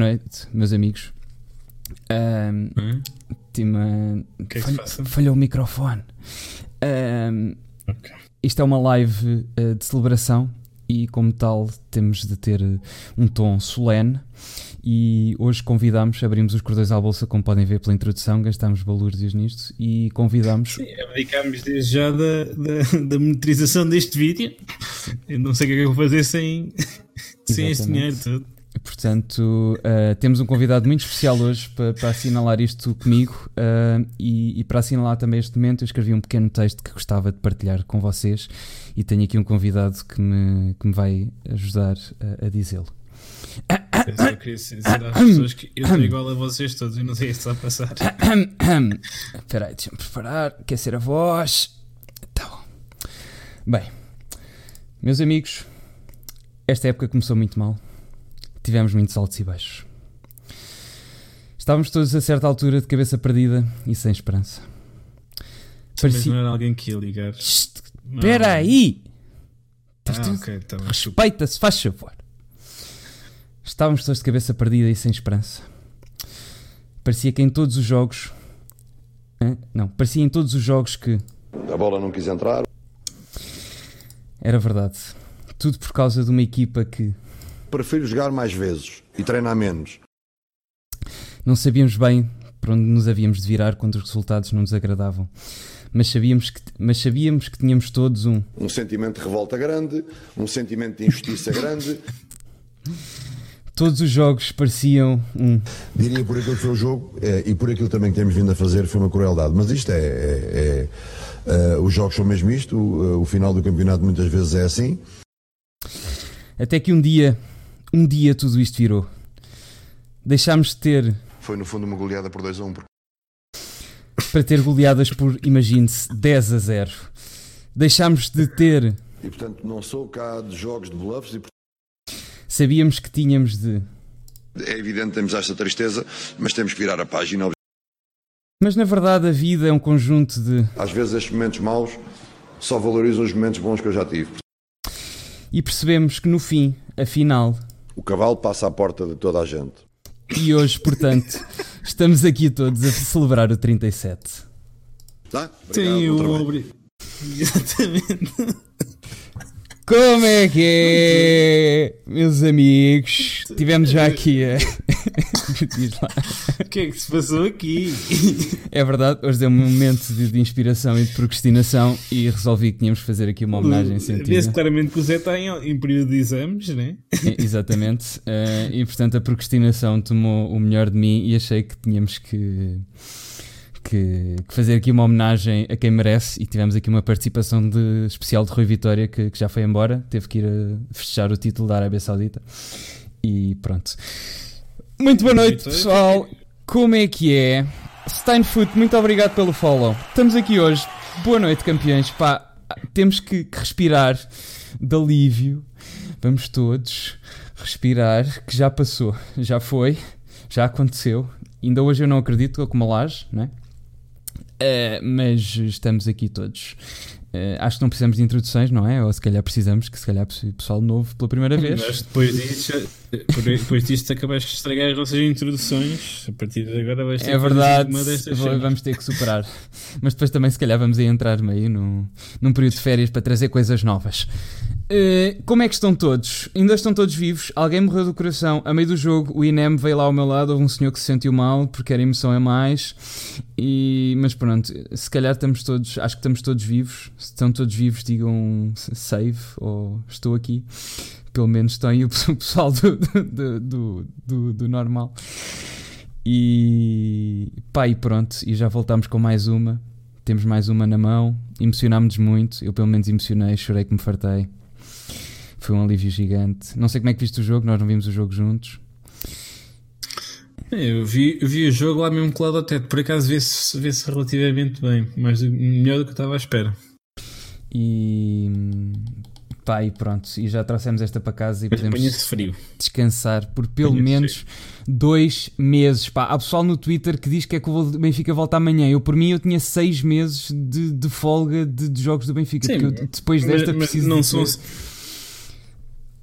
Boa noite, meus amigos. Uh, Hum? Tima- que é que passa? falhou o microfone. Uh, Ok. Isto é uma live uh, de celebração e, como tal, temos de ter uh, um tom solene. E hoje convidamos, abrimos os cordões à bolsa, como podem ver pela introdução, gastámos balúrdios nisto e convidamos. Sim, abdicámos desde já da, da, da monetização deste vídeo. Eu não sei o que é que eu vou fazer sem, sem este dinheiro todo. Portanto, uh, temos um convidado muito especial hoje para, para assinalar isto comigo uh, e, e para assinalar também este momento. Eu escrevi um pequeno texto que gostava de partilhar com vocês e tenho aqui um convidado que me, que me vai ajudar a, a dizê-lo. Eu só queria dizer às pessoas que eu estou igual a vocês todos e não sei se está a passar. Espera aí, deixa-me preparar, aquecer a voz. Tá bom. Bem, meus amigos, esta época começou muito mal. Tivemos muitos altos e baixos. Estávamos todos a certa altura de cabeça perdida e sem esperança. Mas Parecia... não era alguém que ia ligar. Não. Espera aí! Ah, Tens- ok, tá. Respeita-se, faz favor. Estávamos todos de cabeça perdida e sem esperança. Parecia que em todos os jogos. Hã? Não, parecia em todos os jogos que. A bola não quis entrar. Era verdade. Tudo por causa de uma equipa que Prefiro jogar mais vezes e treinar menos. não sabíamos bem para onde nos havíamos de virar quando os resultados não nos agradavam. Mas sabíamos que, mas sabíamos que tínhamos todos um. Um sentimento de revolta grande, um sentimento de injustiça grande. Todos os jogos pareciam um. Diria por aquilo que foi o jogo eh, e por aquilo também que temos vindo a fazer foi uma crueldade. Mas isto é. é- é, eh, os jogos são mesmo isto, o, o final do campeonato muitas vezes é assim. Até que um dia. Um dia tudo isto virou. Deixámos de ter Foi no fundo uma goleada por 2 a 1. porque para ter goleadas por, imagine-se, 10 a 0. Deixámos de ter. E portanto não sou cá de jogos de bluffs e Sabíamos que tínhamos de. é evidente temos esta tristeza, mas temos que virar a página. Mas na verdade a vida é um conjunto de. Às vezes estes momentos maus só valorizam os momentos bons que eu já tive. E percebemos que no fim, afinal, O cavalo passa à porta de toda a gente. e hoje, portanto, estamos aqui todos a celebrar o 37. Tá? Sim, Obrigado, o trabalho. obri... Exatamente. Como é que é, meus amigos? Tivemos já aqui a. O que é que se passou aqui? É verdade, hoje deu-me um momento de, de inspiração e de procrastinação e resolvi que tínhamos que fazer aqui uma homenagem Vê-se sentida. claramente que o Zé está em, em período de exames, né? É, Exatamente. Eh, e portanto a procrastinação tomou o melhor de mim e achei que tínhamos que, que, que fazer aqui uma homenagem a quem merece. E tivemos aqui uma participação de, especial de Rui Vitória que, que já foi embora, teve que ir a fechar o título da Arábia Saudita. E pronto. Muito boa noite, pessoal. Como é que é? Steinfoot, muito obrigado pelo follow. Estamos aqui hoje. Boa noite, campeões. Pá, temos que, que respirar de alívio. Vamos todos respirar, que já passou, já foi, já aconteceu. Ainda hoje eu não acredito, com uma laje, não Eh, mas estamos aqui todos. Eh, acho que não precisamos de introduções, não é? Ou se calhar precisamos, que se calhar pessoal novo pela primeira vez. Mas depois disto, depois disto acabaste de estragar as nossas introduções. A partir de agora vais ter É verdade, uma destas vou- vamos ter que superar. Mas depois também, se calhar, vamos aí entrar meio num, num período de férias para trazer coisas novas. Eh, como é que estão todos? Ainda estão todos vivos? Alguém morreu do coração? A meio do jogo, o INEM veio lá ao meu lado. Houve um senhor que se sentiu mal porque era emoção a mais. E, mas pronto, se calhar estamos todos, acho que estamos todos vivos. Se estão todos vivos, digam save ou estou aqui. Pelo menos estão aí o pessoal do, do, do, do, do normal. E pá, e pronto, e já voltámos com mais uma. Temos mais uma na mão. Emocionámos-nos muito. Eu, pelo menos, emocionei, chorei que me fartei. Foi um alívio gigante. Não sei como é que viste o jogo, nós não vimos o jogo juntos. Eu vi, eu vi o jogo lá mesmo colado ao teto. Por acaso vê-se vê relativamente bem. Mas melhor do que eu estava à espera. E pá, e pronto. E já trouxemos esta para casa e Mas podemos frio. descansar por pelo menos dois meses. Pá, há pessoal no Twitter que diz que é que o Benfica volta amanhã. Eu, por mim, eu tinha seis meses de, de folga de, de jogos do Benfica. Sim, porque eu, depois Mas, desta mas preciso não de são.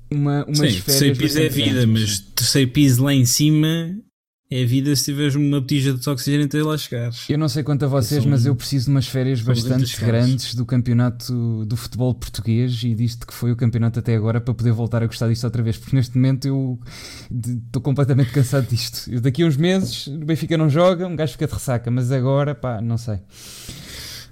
Uma, umas Sim, terceiro piso é vida, grandes. mas terceiro piso lá em cima é vida se tiveres uma botija de oxigênio até lá chegares. Eu não sei quanto a vocês, mas eu preciso de umas férias bastante 200 caras. grandes do campeonato do futebol português e disto que foi o campeonato até agora para poder voltar a gostar disto outra vez, porque neste momento eu estou completamente cansado disto. Eu daqui a uns meses o Benfica não joga, um gajo fica de ressaca, mas agora, pá, não sei.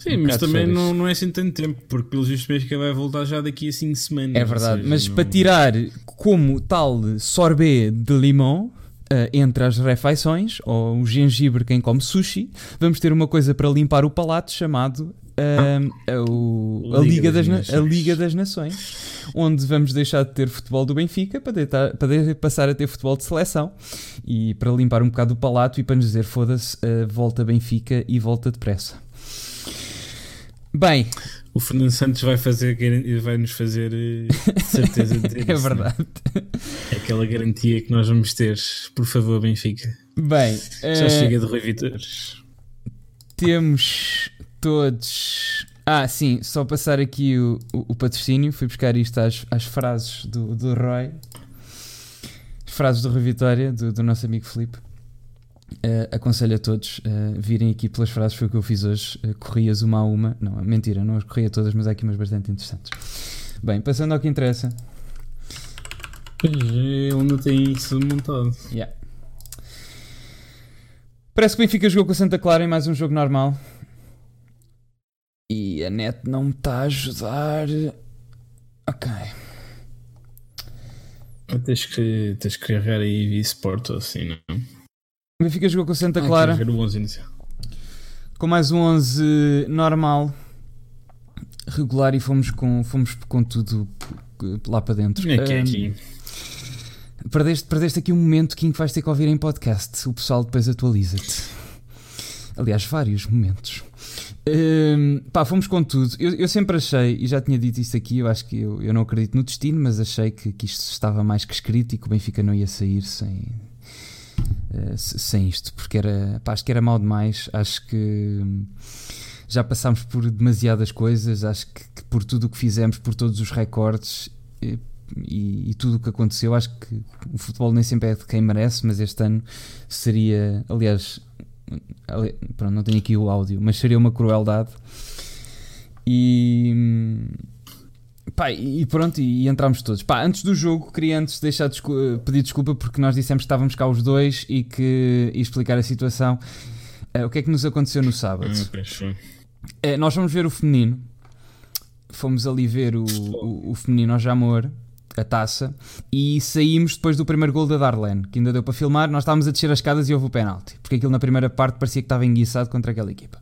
Sim, Um mas também não, não é assim tanto tempo, porque pelos vistos que vai voltar já daqui a 5 semanas. É verdade, seja, mas não- para tirar como tal sorbet de limão eh, entre as refeições, ou o gengibre quem come sushi, vamos ter uma coisa para limpar o palato chamado eh, o- a, Liga das, Na- a Liga das Nações, onde vamos deixar de ter futebol do Benfica para, deitar- para de- passar a ter futebol de seleção e para limpar um bocado o palato e para nos dizer foda-se, eh, volta Benfica e volta depressa. Bem, O Fernando Santos vai, fazer, vai nos fazer eh, certeza de ter é isso, verdade. não é? Aquela garantia que nós vamos ter. Por favor, Benfica. Bem, Já eh, chega de Rui Vitores. Temos todos. Ah, sim, só passar aqui o, o, o patrocínio. Fui buscar isto às, às frases do, do Roy. As frases do Rui Vitória, do, do nosso amigo Filipe. Eh, aconselho a todos a virem aqui pelas frases, foi o que eu fiz hoje. Eh, corrias uma a uma. Não, mentira, não as corria todas, mas há aqui umas bastante interessantes. Bem, passando ao que interessa. É, ele não tem isso montado. Yeah. Parece que o Benfica jogou com a Santa Clara em mais um jogo normal. E a net não me está a ajudar. Ok. Tens que, tens que carregar aí v Sport assim, não? O Benfica jogou com a Santa Ah, Clara carregar o 11 inicial. com mais um 11 normal, regular e fomos com, fomos com tudo lá para dentro. É Ahm, aqui. Perdeste, perdeste aqui um momento que vais ter que ouvir em podcast. O pessoal depois atualiza-te. Aliás, vários momentos. Hum, pá, fomos com tudo. Eu, eu sempre achei, e já tinha dito isso aqui, eu acho que eu, eu não acredito no destino, mas achei que, que isto estava mais que escrito e que o Benfica não ia sair sem, eh, se- sem isto, porque era, pá, acho que era mal demais. Acho que hum, já passámos por demasiadas coisas. Acho que, que por tudo o que fizemos, por todos os recordes, eh, e, e tudo o que aconteceu, acho que o futebol nem sempre é de quem merece, mas este ano seria, aliás, ali- pronto, não tenho aqui o áudio, mas seria uma crueldade. E pá, e pronto, e, e entramos todos. Pá, antes do jogo, queria antes deixar pedir desculpa porque nós dissemos que estávamos cá os dois e que e explicar a situação. Eh, o que é que nos aconteceu no sábado? É, nós fomos ver o feminino. Fomos ali ver o, o, o feminino ao Jamor, a taça, e saímos depois do primeiro gol da Darlene, que ainda deu para filmar. Nós estávamos a descer as escadas e houve o penalti, porque aquilo na primeira parte parecia que estava enguiçado contra aquela equipa,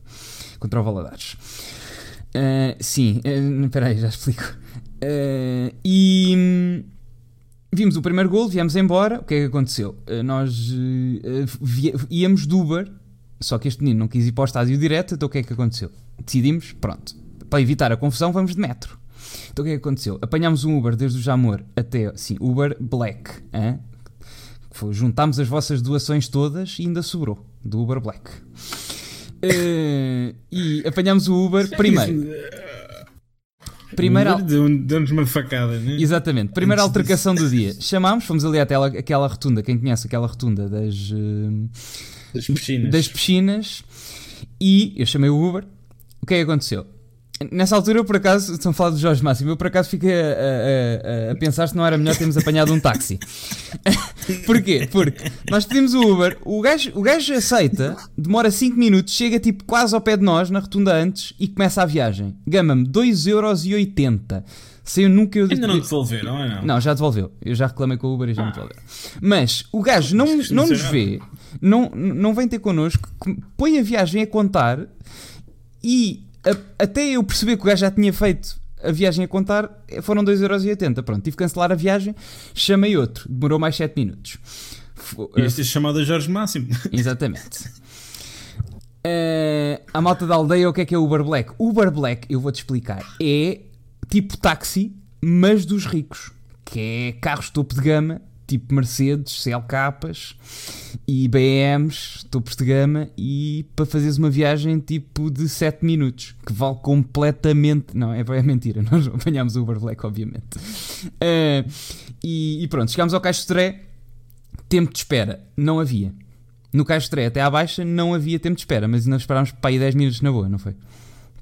contra o Valadares. Ah, sim, espera aí, já explico. Ah, e hum, vimos o primeiro gol, viemos embora. O que é que aconteceu? Ah, nós vi- íamos do Uber, só que este menino não quis ir para o estádio direto, então o que é que aconteceu? Decidimos, pronto, para evitar a confusão, vamos de metro. Então o que é que aconteceu? Apanhámos um Uber desde o Jamor até, sim, Uber Black. Foi, juntámos as vossas doações todas e ainda sobrou do Uber Black. E apanhámos o Uber primeiro. Primeira, Deu-nos uma facada, né? Exatamente. Primeira Antes alteração do dia. Chamámos, fomos ali até aquela, rotunda, quem conhece aquela rotunda das, eh, Das piscinas. das piscinas e eu chamei o Uber. O que é que aconteceu? Nessa altura, eu por acaso, estão a falar do Jorge Máximo, eu por acaso fiquei a, a- a- pensar se não era melhor termos apanhado um táxi. Porquê? Porque nós pedimos o Uber, o gajo, o gajo aceita, demora 5 minutos, chega tipo quase ao pé de nós, na rotunda antes, e começa a viagem. Gama-me 2,80€. Sem eu nunca eu Ainda não devolveram, ou não? não, já devolveu. Eu já reclamei com o Uber e já me devolveu. Mas o gajo não, não não nos vê, não, não vem ter connosco, põe a viagem a contar e a- até eu perceber que o gajo já tinha feito a viagem a contar, eh, foram 2,80€. Pronto, tive que cancelar a viagem, chamei outro, demorou mais 7 minutos. Fo- eh, Este é chamado a Jorge Máximo. Exatamente. Eh, a malta da aldeia, o que é que é Uber Black? Uber Black, eu vou-te explicar, é tipo táxi, mas dos ricos, que é carros topo de gama tipo Mercedes, CLKs e BMs, topos de gama, e para fazeres uma viagem tipo de 7 minutos, que vale completamente. Não, é, é mentira, nós apanhámos o Uber Black, obviamente. Uh, e, e, pronto, chegámos ao Caixo de tempo de espera, não havia. No Caixo de até à baixa não havia tempo de espera, mas ainda esperámos para aí 10 minutos na boa, não foi?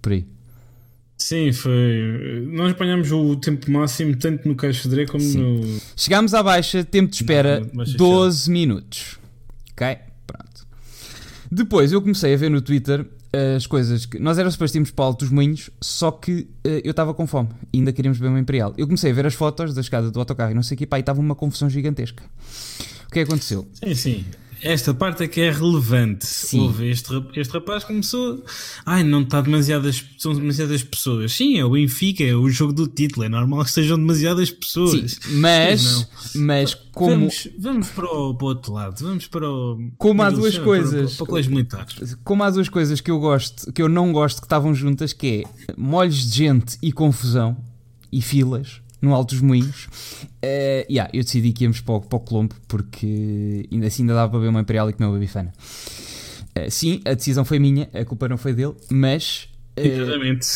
Por aí. Sim, foi. Nós apanhámos o tempo máximo tanto no Caixo de como Sim. no. Chegámos à baixa, tempo de espera não, 12 minutos. Ok? Pronto. Depois eu comecei a ver no Twitter as coisas que. Nós éramos suposto irmos para Alto dos Moinhos, só que uh, eu estava com fome e ainda queríamos beber uma Imperial. Eu comecei a ver as fotos da escada do autocarro e não sei o que, pá, e estava uma confusão gigantesca. O que é que aconteceu? Sim, sim. Esta parte é que é relevante. Sim. Houve este, este rapaz começou. Ai, não está demasiadas. São demasiadas pessoas. Sim, é o Benfica, é o jogo do título. É normal que sejam demasiadas pessoas. Sim, mas, mas como. Vamos, vamos para, o, para o outro lado. Vamos para o. Como há duas coisas. Para, para, militares. Como há duas coisas que eu gosto, que eu não gosto que estavam juntas, que é molhos de gente e confusão e filas no Alto dos Moinhos. Uh, yeah, eu decidi que íamos para o, para o Colombo porque ainda assim ainda dava para ver uma Imperial e comer uma bifana. Uh, sim, a decisão foi minha, a culpa não foi dele, mas. Uh, Exatamente,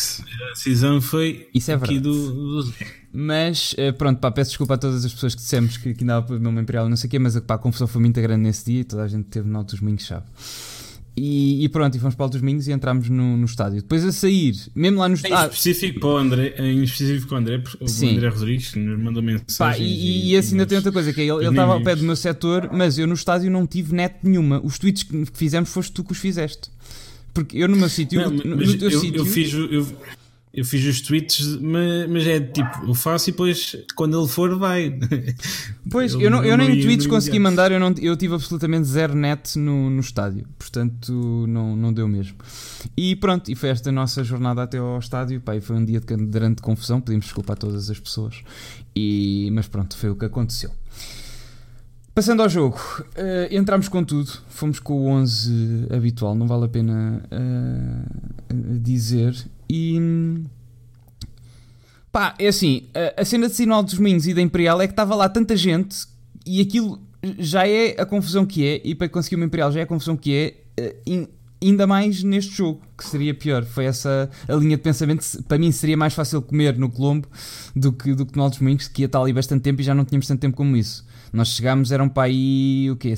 a decisão foi isso é aqui do, do Mas pronto, pá, peço desculpa a todas as pessoas que dissemos que, que dava para ver uma Imperial não sei o quê, mas pá, a confusão foi muito grande nesse dia e toda a gente teve no Alto dos Moinhos, sabe? E, e, pronto, e fomos para Altos Minhos e entramos no, no estádio. Depois a sair, mesmo lá no estádio. Em específico para o André, em específico para o André, o Sim. André Rodrigues nos mandou mensagem. Pá, e, e, e assim ainda tem outra coisa, que é, ele estava ao pé do meu setor, mas eu no estádio não tive net nenhuma. Os tweets que fizemos foste tu que os fizeste. Porque eu no meu sítio, no, no teu eu, sítio. Eu fiz. Eu, eu fiz os tweets, mas, é tipo, eu faço e depois quando ele for vai. Pois, eu, não, eu nem tweets consegui mandar, eu, não, eu tive absolutamente zero net no, no estádio, portanto não, não deu mesmo. E pronto, e foi esta nossa jornada até ao estádio, pá, foi um dia de grande confusão, pedimos desculpa a todas as pessoas, e, mas pronto, foi o que aconteceu. Passando ao jogo, uh, entramos com tudo, fomos com o 11 habitual, não vale a pena uh, dizer. E pá, é assim: a, a cena de Sinal dos Minhos e da Imperial é que estava lá tanta gente e aquilo já é a confusão que é, e para conseguir uma Imperial já é a confusão que é, uh, ainda mais neste jogo, que seria pior. Foi essa a linha de pensamento. Para mim seria mais fácil comer no Colombo do que, do que no Altos Moinhos, que ia estar ali bastante tempo e já não tínhamos tanto tempo como isso. Nós chegámos, eram para aí o quê?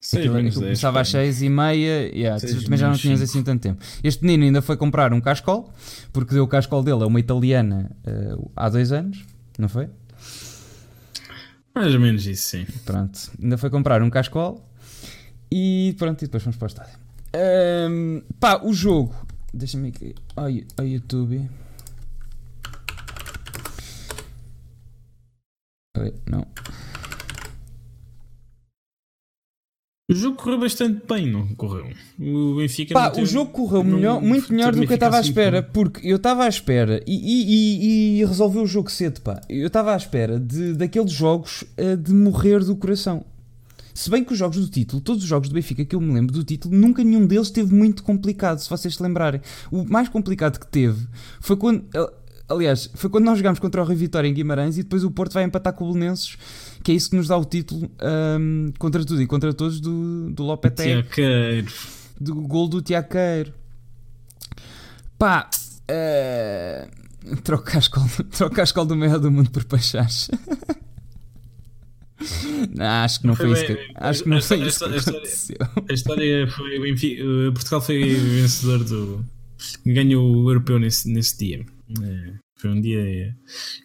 Seis? Seis começava às seis e meia, yeah, também já não tinhas assim tanto tempo. Este menino ainda foi comprar um cascol, porque deu o cascol dele a uma italiana uh, há dois anos, não foi? Mais ou menos isso, sim. Pronto, ainda foi comprar um cascol e pronto, e depois fomos para o estádio. Um, pá, o jogo, deixa-me aqui ao, YouTube. Não. O jogo correu bastante bem, não correu? O Benfica Pá, teve, o jogo correu melhor, muito melhor do que eu estava à espera, assim, porque eu estava à espera e, e, e, e, resolveu o jogo cedo, pá. Eu estava à espera de, daqueles jogos uh, de morrer do coração. Se bem que os jogos do título, todos os jogos do Benfica que eu me lembro do título, nunca nenhum deles teve muito complicado, se vocês se lembrarem. O mais complicado que teve foi quando. Aliás, foi quando nós jogámos contra o Rio Vitória em Guimarães e depois o Porto vai empatar com o Belenenses que é isso que nos dá o título um, contra tudo e contra todos do, do Lopetegui. Tiaqueiro. Do gol do Tiaqueiro. Pá, uh, troca, a escola, troca a escola do meio do mundo por Pachás. Não, acho que não foi, foi isso que, acho que não foi isso que aconteceu. A história foi enfim, Portugal foi vencedor do ganhou o europeu nesse, nesse dia. É. Foi um dia.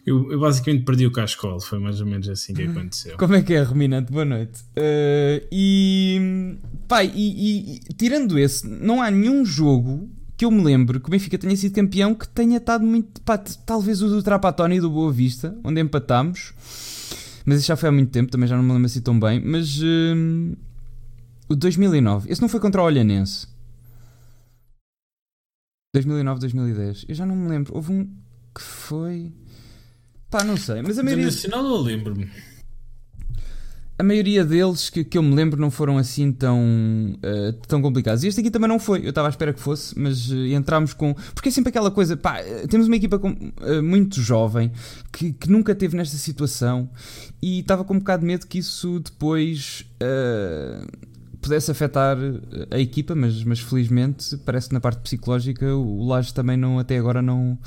Eu, eu, basicamente perdi o cascol, foi mais ou menos assim que aconteceu. Como é que é, Ruminante? Boa noite. Uh, e. Pai, e, e, tirando esse, não há nenhum jogo que eu me lembro que o Benfica tenha sido campeão que tenha estado muito. Pá, talvez o do Trapatoni e do Boa Vista, onde empatámos. Mas isso já foi há muito tempo, também já não me lembro assim tão bem. Mas. Uh, o 2009. Esse não foi contra o Olhanense. 2009, 2010. Eu já não me lembro. Houve um que foi. Pá, não sei, mas a maioria. Nacional eu lembro-me. a maioria deles que, que eu me lembro não foram assim tão, uh, tão complicados. E este aqui também não foi, eu estava à espera que fosse, mas uh, entramos com. Porque é sempre aquela coisa, pá, temos uma equipa com, uh, muito jovem que, que nunca teve nesta situação e estava com um bocado de medo que isso depois pudesse afetar a equipa, mas, mas felizmente parece que na parte psicológica o Laje também não, até agora não,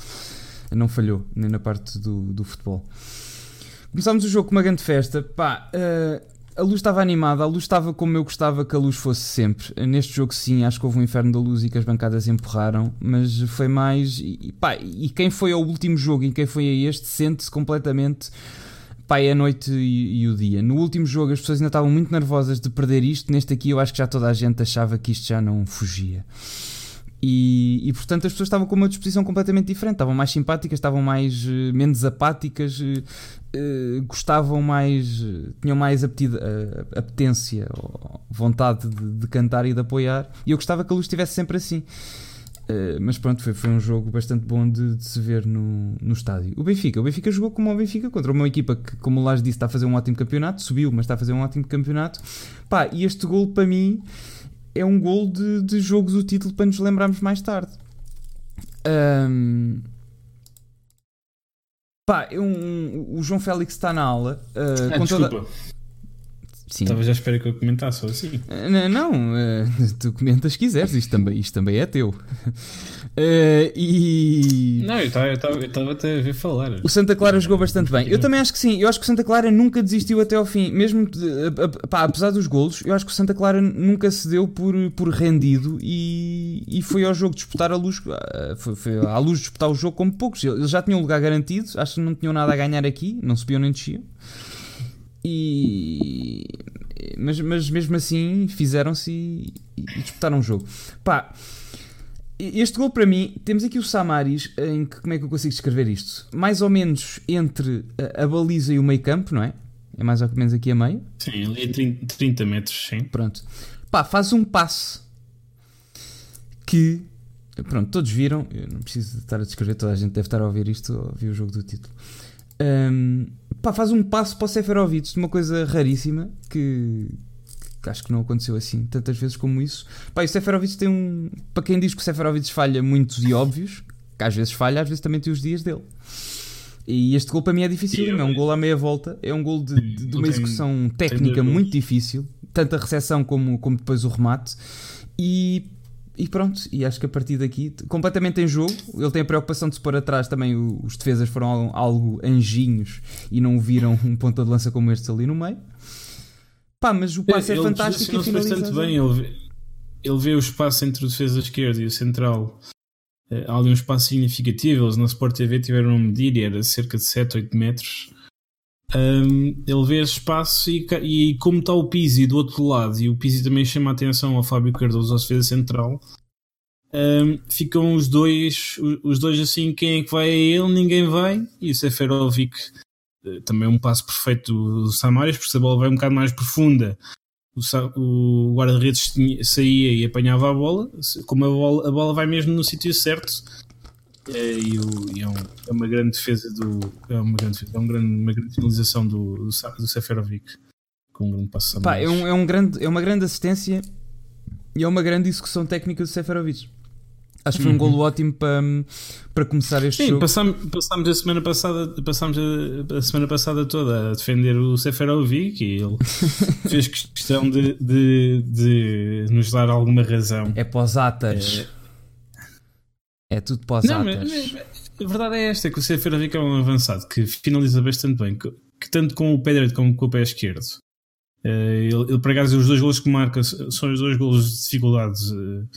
não falhou, nem na parte do, do futebol. Começámos o jogo com uma grande festa. Pá, uh, a luz estava animada, a luz estava como eu gostava que a luz fosse sempre. Neste jogo, sim, acho que houve um inferno da luz e que as bancadas empurraram, mas foi mais. E, pá, e quem foi ao último jogo e quem foi a este sente-se completamente. Pá, é a noite e, e, o dia. No último jogo as pessoas ainda estavam muito nervosas de perder isto. Neste aqui eu acho que já toda a gente achava que isto já não fugia. E, e, portanto as pessoas estavam com uma disposição completamente diferente, estavam mais simpáticas, estavam mais uh, menos apáticas, uh, uh, gostavam mais, tinham mais apetida, apetência, vontade de, de, cantar e de apoiar. E eu gostava que a luz estivesse sempre assim. mas pronto, foi, foi um jogo bastante bom de, de, se ver no, no estádio. O Benfica, o Benfica jogou como o Benfica contra uma equipa que, como o Lars disse, está a fazer um ótimo campeonato, subiu, mas está a fazer um ótimo campeonato. Pá, e este gol para mim é um gol de, de jogo do título para nos lembrarmos mais tarde. Um, pá, é um, o João Félix está na aula. Uh, ah, desculpa. Toda... Sim. Estava já espera que eu comentasse ou assim. Uh, não, não uh, tu comentas se quiseres, isto também, isto também é teu. Uh, e. Não, eu estava até a ver falar. O Santa Clara jogou bastante bem. Eu também acho que sim. Eu acho que o Santa Clara nunca desistiu até ao fim. Mesmo pá, apesar dos golos, eu acho que o Santa Clara nunca se deu por, por rendido e, e foi ao jogo disputar a luz. Foi, foi à luz disputar o jogo como poucos. Eles já tinham um lugar garantido, acho que não tinham nada a ganhar aqui, não subiam nem desciam. E. Mas, mas mesmo assim fizeram-se e, e disputaram o jogo. Pá. Este gol para mim, temos aqui o Samaris, em que, como é que eu consigo descrever isto? Mais ou menos entre a, baliza e o meio campo, não é? É mais ou menos aqui a meio. Sim, ali a 30, 30 metros, sim. Pronto. Pá, faz um passe que, pronto, todos viram, eu não preciso estar a descrever, toda a gente deve estar a ouvir isto, a ouvir o jogo do título. Um, pá, faz um passo para o Seferovic de uma coisa raríssima que acho que não aconteceu assim tantas vezes como isso. Pá, o Seferovic tem um. Para quem diz que o Seferovic falha muitos e óbvios, que às vezes falha, às vezes também tem os dias dele. E este gol para mim é difícil, é um gol à meia volta, é um gol de, de, de uma execução técnica muito difícil, tanto a recepção como, como depois o remate. E, e pronto, e acho que a partir daqui, completamente em jogo, ele tem a preocupação de se pôr atrás também. Os defesas foram algo anjinhos e não viram um ponta de lança como este ali no meio. Pá, mas o passe é, é fantástico e finaliza. bastante bem. Ele vê, ele vê o espaço entre o defesa esquerdo e o central. Eh, há ali um espaço significativo. Eles na Sport TV tiveram a medir e era cerca de 7, 8 metros. Um, ele vê esse espaço e, e, como está o Pizzi do outro lado e o Pizzi também chama a atenção ao Fábio Cardoso, ao defesa central, um, ficam os dois, os dois assim, quem é que vai a ele? Ninguém vai, e o Seferovic também um passo perfeito do Samaris, porque se a bola vai um bocado mais profunda, o, o guarda-redes saía e apanhava a bola, como a bola, a bola vai mesmo no sítio certo, é, e, o, e é, um, é, uma grande defesa do. É uma grande, é um grande, uma grande finalização do, do, do Seferovic com um grande passo Pá, é, um, é, um grande, é uma grande assistência e é uma grande execução técnica do Seferovic. Acho que foi um uhum. golo ótimo para, para começar este Sim, jogo. Passámos, passámos a semana passada, passámos a, a, semana passada toda a defender o Seferovic e ele fez questão de, de, de, nos dar alguma razão. É pós-atas. É... é, tudo pós-atas. A verdade é esta: que o Seferovic é um avançado que finaliza bastante bem, que, que tanto com o pé direito como com o pé esquerdo. Uh, ele, ele, por acaso, os dois golos que marca são os dois golos de dificuldades uh,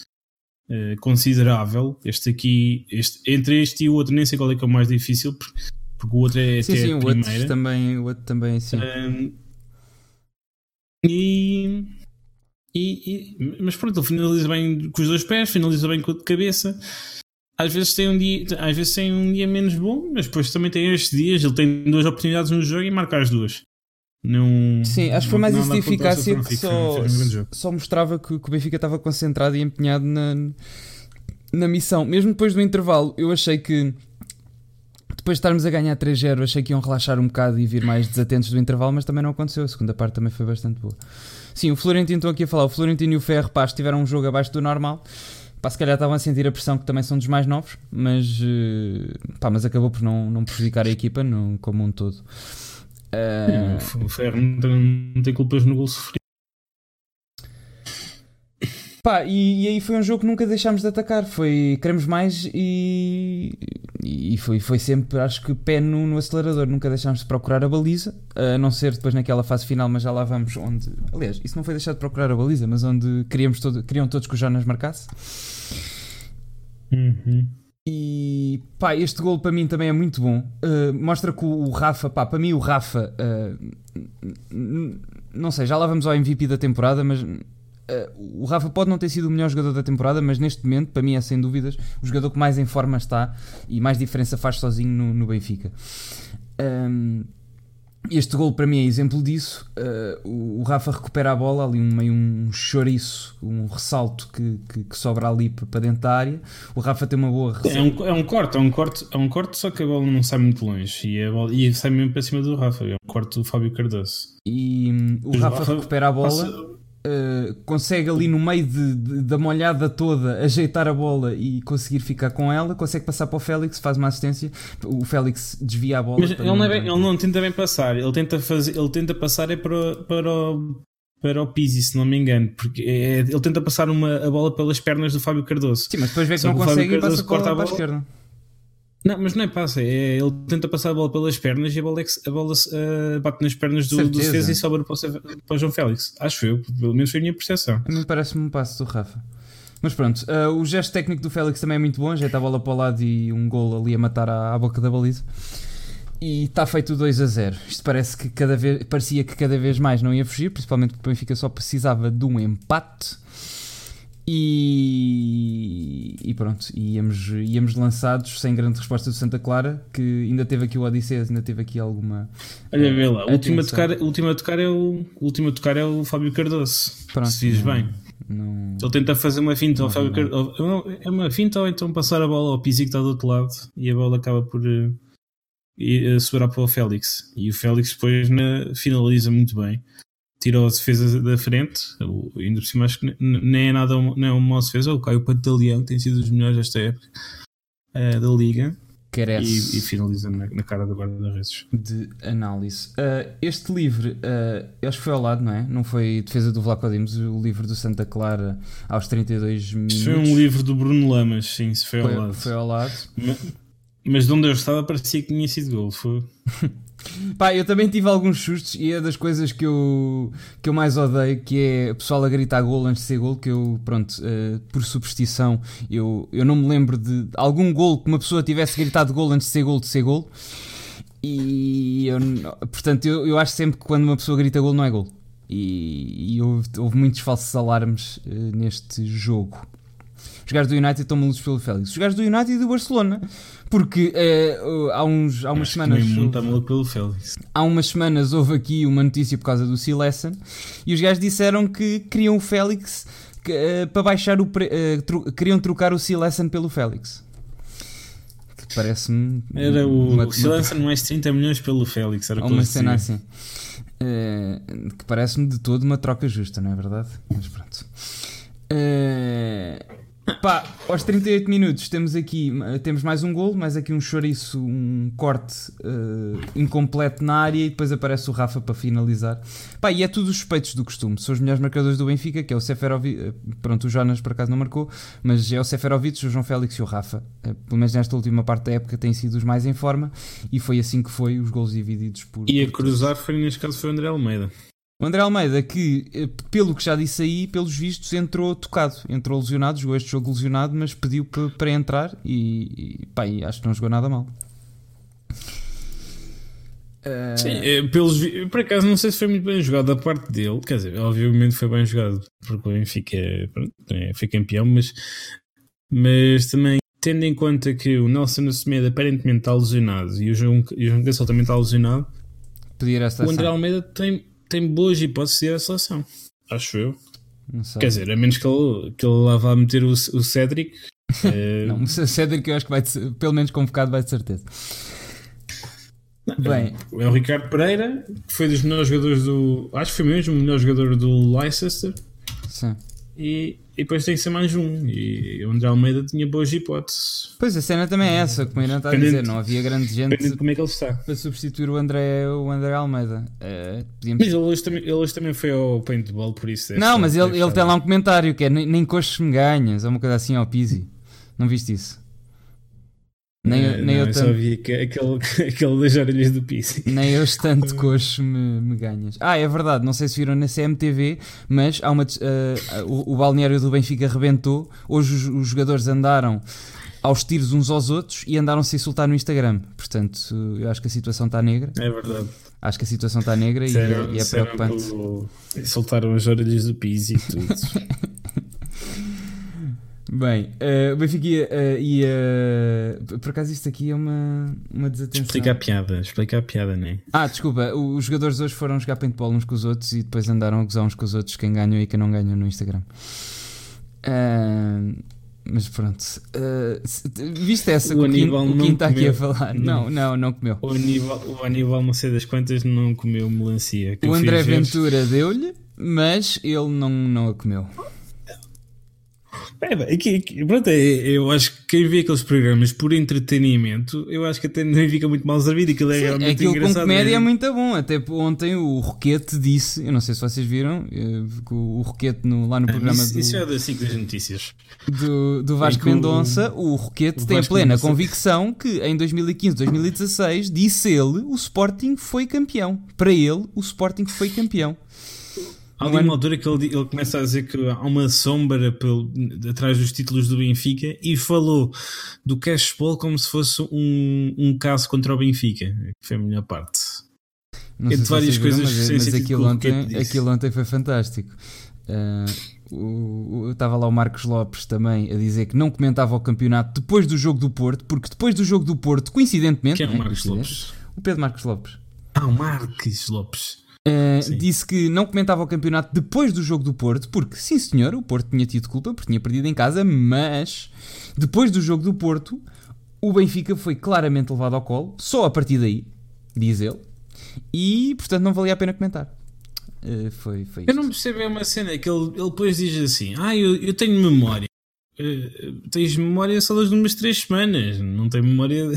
uh, considerável. Este aqui, este, entre este e o outro, nem sei qual é que é o mais difícil, porque, porque o outro é sim, até sim, a o primeira. Outro também, o outro também, sim. Um, e, e, e, mas pronto, ele finaliza bem com os dois pés, finaliza bem com a cabeça. Às vezes tem um dia, às vezes tem um dia menos bom, mas depois também tem estes dias. Ele tem duas oportunidades no jogo e marca as duas. Não, Sim, acho que foi mais isso de eficácia que só, só mostrava que, que, o Benfica estava concentrado e empenhado na, na missão. Mesmo depois do intervalo, eu achei que depois de estarmos a ganhar 3-0, achei que iam relaxar um bocado e vir mais desatentos do intervalo, mas também não aconteceu. A segunda parte também foi bastante boa. Sim, o Florentino, estou aqui a falar, o Florentino e o Ferro, pá, tiveram um jogo abaixo do normal. Pá, se calhar estavam a sentir a pressão que também são dos mais novos, mas, uh, pá, mas acabou por não, não prejudicar a equipa no, como um todo. Uh... O Ferro não tem, não tem culpas no gol sofrido. Pá, e, e, aí foi um jogo que nunca deixámos de atacar. Foi queremos mais e, e foi, foi sempre, acho que, pé no, no, acelerador. Nunca deixámos de procurar a baliza, a não ser depois naquela fase final, mas já lá vamos. Onde, aliás, isso não foi deixar de procurar a baliza, mas onde queríamos todo, queriam todos que o Jonas marcasse. Uhum. E pá, este gol para mim também é muito bom. Uh, mostra que o, Rafa, pá, para mim o Rafa, uh, não sei, já lá vamos ao MVP da temporada, mas Uh, o Rafa pode não ter sido o melhor jogador da temporada, mas neste momento, para mim, é sem dúvidas o jogador que mais em forma está e mais diferença faz sozinho no, no Benfica. Um, este gol para mim é exemplo disso. Uh, o, Rafa recupera a bola, ali um, meio um chouriço, um ressalto que, que, que, sobra ali para dentro da área. O Rafa tem uma boa. É um, é um corte, é um corte, é um corte, só que a bola não sai muito longe e, a bola, e sai mesmo para cima do Rafa. É um corte do Fábio Cardoso. E um, o Rafa, Rafa, recupera a bola. Passa Uh, consegue ali no meio de, de, da molhada toda ajeitar a bola e conseguir ficar com ela, consegue passar para o Félix, faz uma assistência, o Félix desvia a bola. Mas ele não, é bem, ele não, tenta bem passar, ele tenta, fazer, ele tenta passar é para, para, o, para o Pizzi, se não me engano, porque é, ele tenta passar uma, a bola pelas pernas do Fábio Cardoso. Sim, mas depois vê que Só não consegue e passa corta a, bola para a esquerda. Não, mas não é passa, é, ele tenta passar a bola pelas pernas e a bola, é a bola uh, bate nas pernas do, do César e sobra para o, para o João Félix. Acho eu, pelo menos foi a minha percepção. A mim parece-me um passo do Rafa. Mas pronto, uh, o gesto técnico do Félix também é muito bom, ajeita a bola para o lado e um gol ali a matar à, à boca da baliza. E está feito 2 a 0. Isto parece que cada vez, parecia que cada vez mais não ia fugir, principalmente porque o Benfica só precisava de um empate. E, e, pronto, íamos, íamos lançados sem grande resposta do Santa Clara, que ainda teve aqui o Odisseus, ainda teve aqui alguma. Olha, vê lá, o último a tocar, último a tocar é o, último a tocar é o Fábio Cardoso. Pronto, se diz bem. Não, Ele tenta fazer uma finta ao Fábio Cardoso. É uma finta ou então passar a bola ao Pizzi que está do outro lado e a bola acaba por uh, uh, sobrar para o Félix. E o Félix depois na, finaliza muito bem tirou a defesa da frente. Eu, ainda por cima acho que nem é nada não é uma má defesa. O Caio Pantaleão tem sido dos melhores desta época uh, da Liga. E, e, finaliza na, na cara da guarda-redes. De análise. Uh, este livro, uh, acho que foi ao lado, não é? Não foi Defesa do Vlaco Dimos, o livro do Santa Clara aos 32 minutos. Isso foi um livro do Bruno Lamas, sim, se foi, foi ao lado. Foi ao lado. Mas, mas de onde eu estava parecia que tinha sido gol. Foi. Pá, eu também tive alguns sustos e é das coisas que eu, que eu mais odeio, que é o pessoal a gritar gol antes de ser gol, que eu, pronto, uh, por superstição, eu, eu não me lembro de algum gol que uma pessoa tivesse gritado gol antes de ser gol, de ser gol. E eu, portanto, eu, eu acho sempre que quando uma pessoa grita gol não é gol. E, e houve, houve muitos falsos alarmes uh, neste jogo. Os gajos do United estão malucos pelo Félix. Os gajos do United e do Barcelona. Porque uh, há, uns, há umas semanas. Muito houve, pelo Félix. Há umas semanas houve aqui uma notícia por causa do Silesen e os gajos disseram que queriam o Félix que, uh, para baixar o. Uh, tru, queriam trocar o Silesen pelo Félix. Que parece-me. Era o, uma, o Silesen mais 30 milhões pelo Félix. Era uma cena assim. Uh, que parece-me de todo uma troca justa, não é verdade? Mas pronto. Uh, Pá, aos 38 minutos temos aqui temos mais um gol, mais aqui um chouriço, um corte uh, incompleto na área e depois aparece o Rafa para finalizar. Pá, e é tudo os suspeitos do costume. São os melhores marcadores do Benfica, que é o Seferovic. Eh, pronto, o Jonas por acaso não marcou, mas é o Seferovic, o João Félix e o Rafa. Uh, pelo menos nesta última parte da época têm sido os mais em forma e foi assim que foi os gols divididos por. E a cruzar foi neste caso foi o André Almeida. O André Almeida, que eh, pelo que já disse aí, pelos vistos, entrou tocado, entrou lesionado, jogou este jogo lesionado, mas pediu para entrar e, e, pá, e acho que não jogou nada mal. Uh... Sim, é, pelos, por acaso não sei se foi muito bem jogado da parte dele, quer dizer, obviamente foi bem jogado, porque o Benfica é, foi campeão, mas, mas também tendo em conta que o Nelson Semedo aparentemente está lesionado e o João, e o João Cancel também está lesionado, Pedir esta o André Almeida tem, tem boas hipóteses de ir à seleção. Acho eu. Quer dizer, a menos que ele, que ele lá vá meter o, o Cédric, Uh... não, o Cédric eu acho que vai, pelo menos convocado, vai de certeza. Bem, é o Ricardo Pereira, que foi dos melhores jogadores do. Acho que foi mesmo o melhor jogador do Leicester. Sim. E, e depois tem que ser mais um. E o André Almeida tinha boas hipóteses. Pois a cena também é essa, como ainda está a dizer, não havia grande gente como é que ele está. para substituir o André, o André Almeida. Uh, podíamos... Mas ele hoje, também, ele hoje também foi ao paintball, por isso. Não, mas ele, ele tem lá um comentário que é nem, coxos me ganhas, é uma coisa assim ao Pizzi. Não viste isso? Nem, eu, nem não, eu, eu tanto... só vi que, aquele, aquele das orelhas do Pizzi. Nem eu tanto coxo me, me ganhas. Ah, é verdade, não sei se viram na CMTV, mas há uma, uh, o, o balneário do Benfica rebentou. Hoje os, os, jogadores andaram aos tiros uns aos outros e andaram-se a insultar no Instagram. Portanto, eu acho que a situação está negra. É verdade. Acho que a situação está negra e, é, e é preocupante. Insultaram as orelhas do Pizzi e tudo. Bem, uh, o Benfica ia, uh, Por acaso, isto aqui é uma, uma desatenção. Explica a piada, explica a piada, não é? Ah, desculpa, os jogadores hoje foram jogar paintball uns com os outros e depois andaram a gozar uns com os outros quem ganhou e quem não ganhou no Instagram. Uh, mas pronto, uh, viste essa o que o Kim está aqui a falar? Não, não, não comeu. O Aníbal, o Aníbal, não sei das quantas, não comeu melancia. O André Ventura deu-lhe, mas ele não, não a comeu. É, que, que, pronto, é, eu acho que quem vê aqueles programas por entretenimento, eu acho que até nem fica muito mal servido. Aquilo é Sim, realmente aquilo engraçado. com comédia é. é muito bom. Até ontem o Roquete disse, eu não sei se vocês viram, eh, o Roquete no, lá no ah, programa isso, do. Isso é das 5 das notícias. Do, do Vasco Mendonça, o, o Roquete o tem a plena Mendonça. convicção que em 2015, 2016, disse ele, o Sporting foi campeão. Para ele, o Sporting foi campeão. Há ali uma altura que ele, ele começa a dizer que há uma sombra pelo, atrás dos títulos do Benfica e falou do cashball como se fosse um, um caso contra o Benfica, foi a melhor parte. Não Entre várias coisas viram, mas, mas aquilo, ontem, aquilo ontem foi fantástico. Uh, o, o, estava lá o Marcos Lopes também a dizer que não comentava o campeonato depois do jogo do Porto, porque depois do jogo do Porto, coincidentemente. Quem é o é? Marcos Lopes? O Pedro Marcos Lopes. Ah, o Marcos Lopes. Uh, disse que não comentava o campeonato depois do jogo do Porto, porque, sim senhor, o Porto tinha tido culpa porque tinha perdido em casa, mas depois do jogo do Porto, o Benfica foi claramente levado ao colo, só a partir daí, diz ele, e portanto não valia a pena comentar. Uh, foi, foi eu não percebo uma cena que ele, ele depois diz assim: Ah, eu, eu tenho memória. Uh, tens memória só das umas três semanas, não tenho memória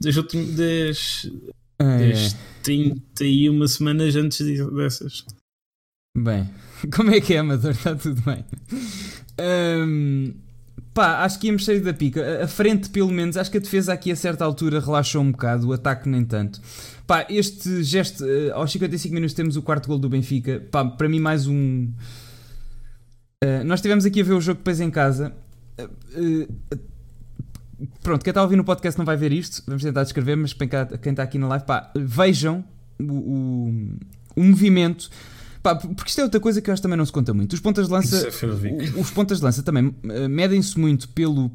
das, últimas, das, é. das 31 semanas antes dessas. Bem, como é que é, Amador? Está tudo bem. Um, pá, acho que íamos sair da pica. A frente, pelo menos, acho que a defesa aqui a certa altura relaxou um bocado, o ataque nem tanto. Pá, este gesto, uh, aos 55 minutos temos o quarto gol do Benfica. Pá, para mim, mais um. Uh, nós estivemos aqui a ver o jogo depois em casa. Uh, pronto, quem está a ouvir no podcast não vai ver isto, vamos tentar descrever, mas quem está aqui na live, pá, vejam o, o, o movimento. Pá, porque isto é outra coisa que eu acho que também não se conta muito. Os pontas de lança, é os pontas de lança também eh, medem-se muito pelo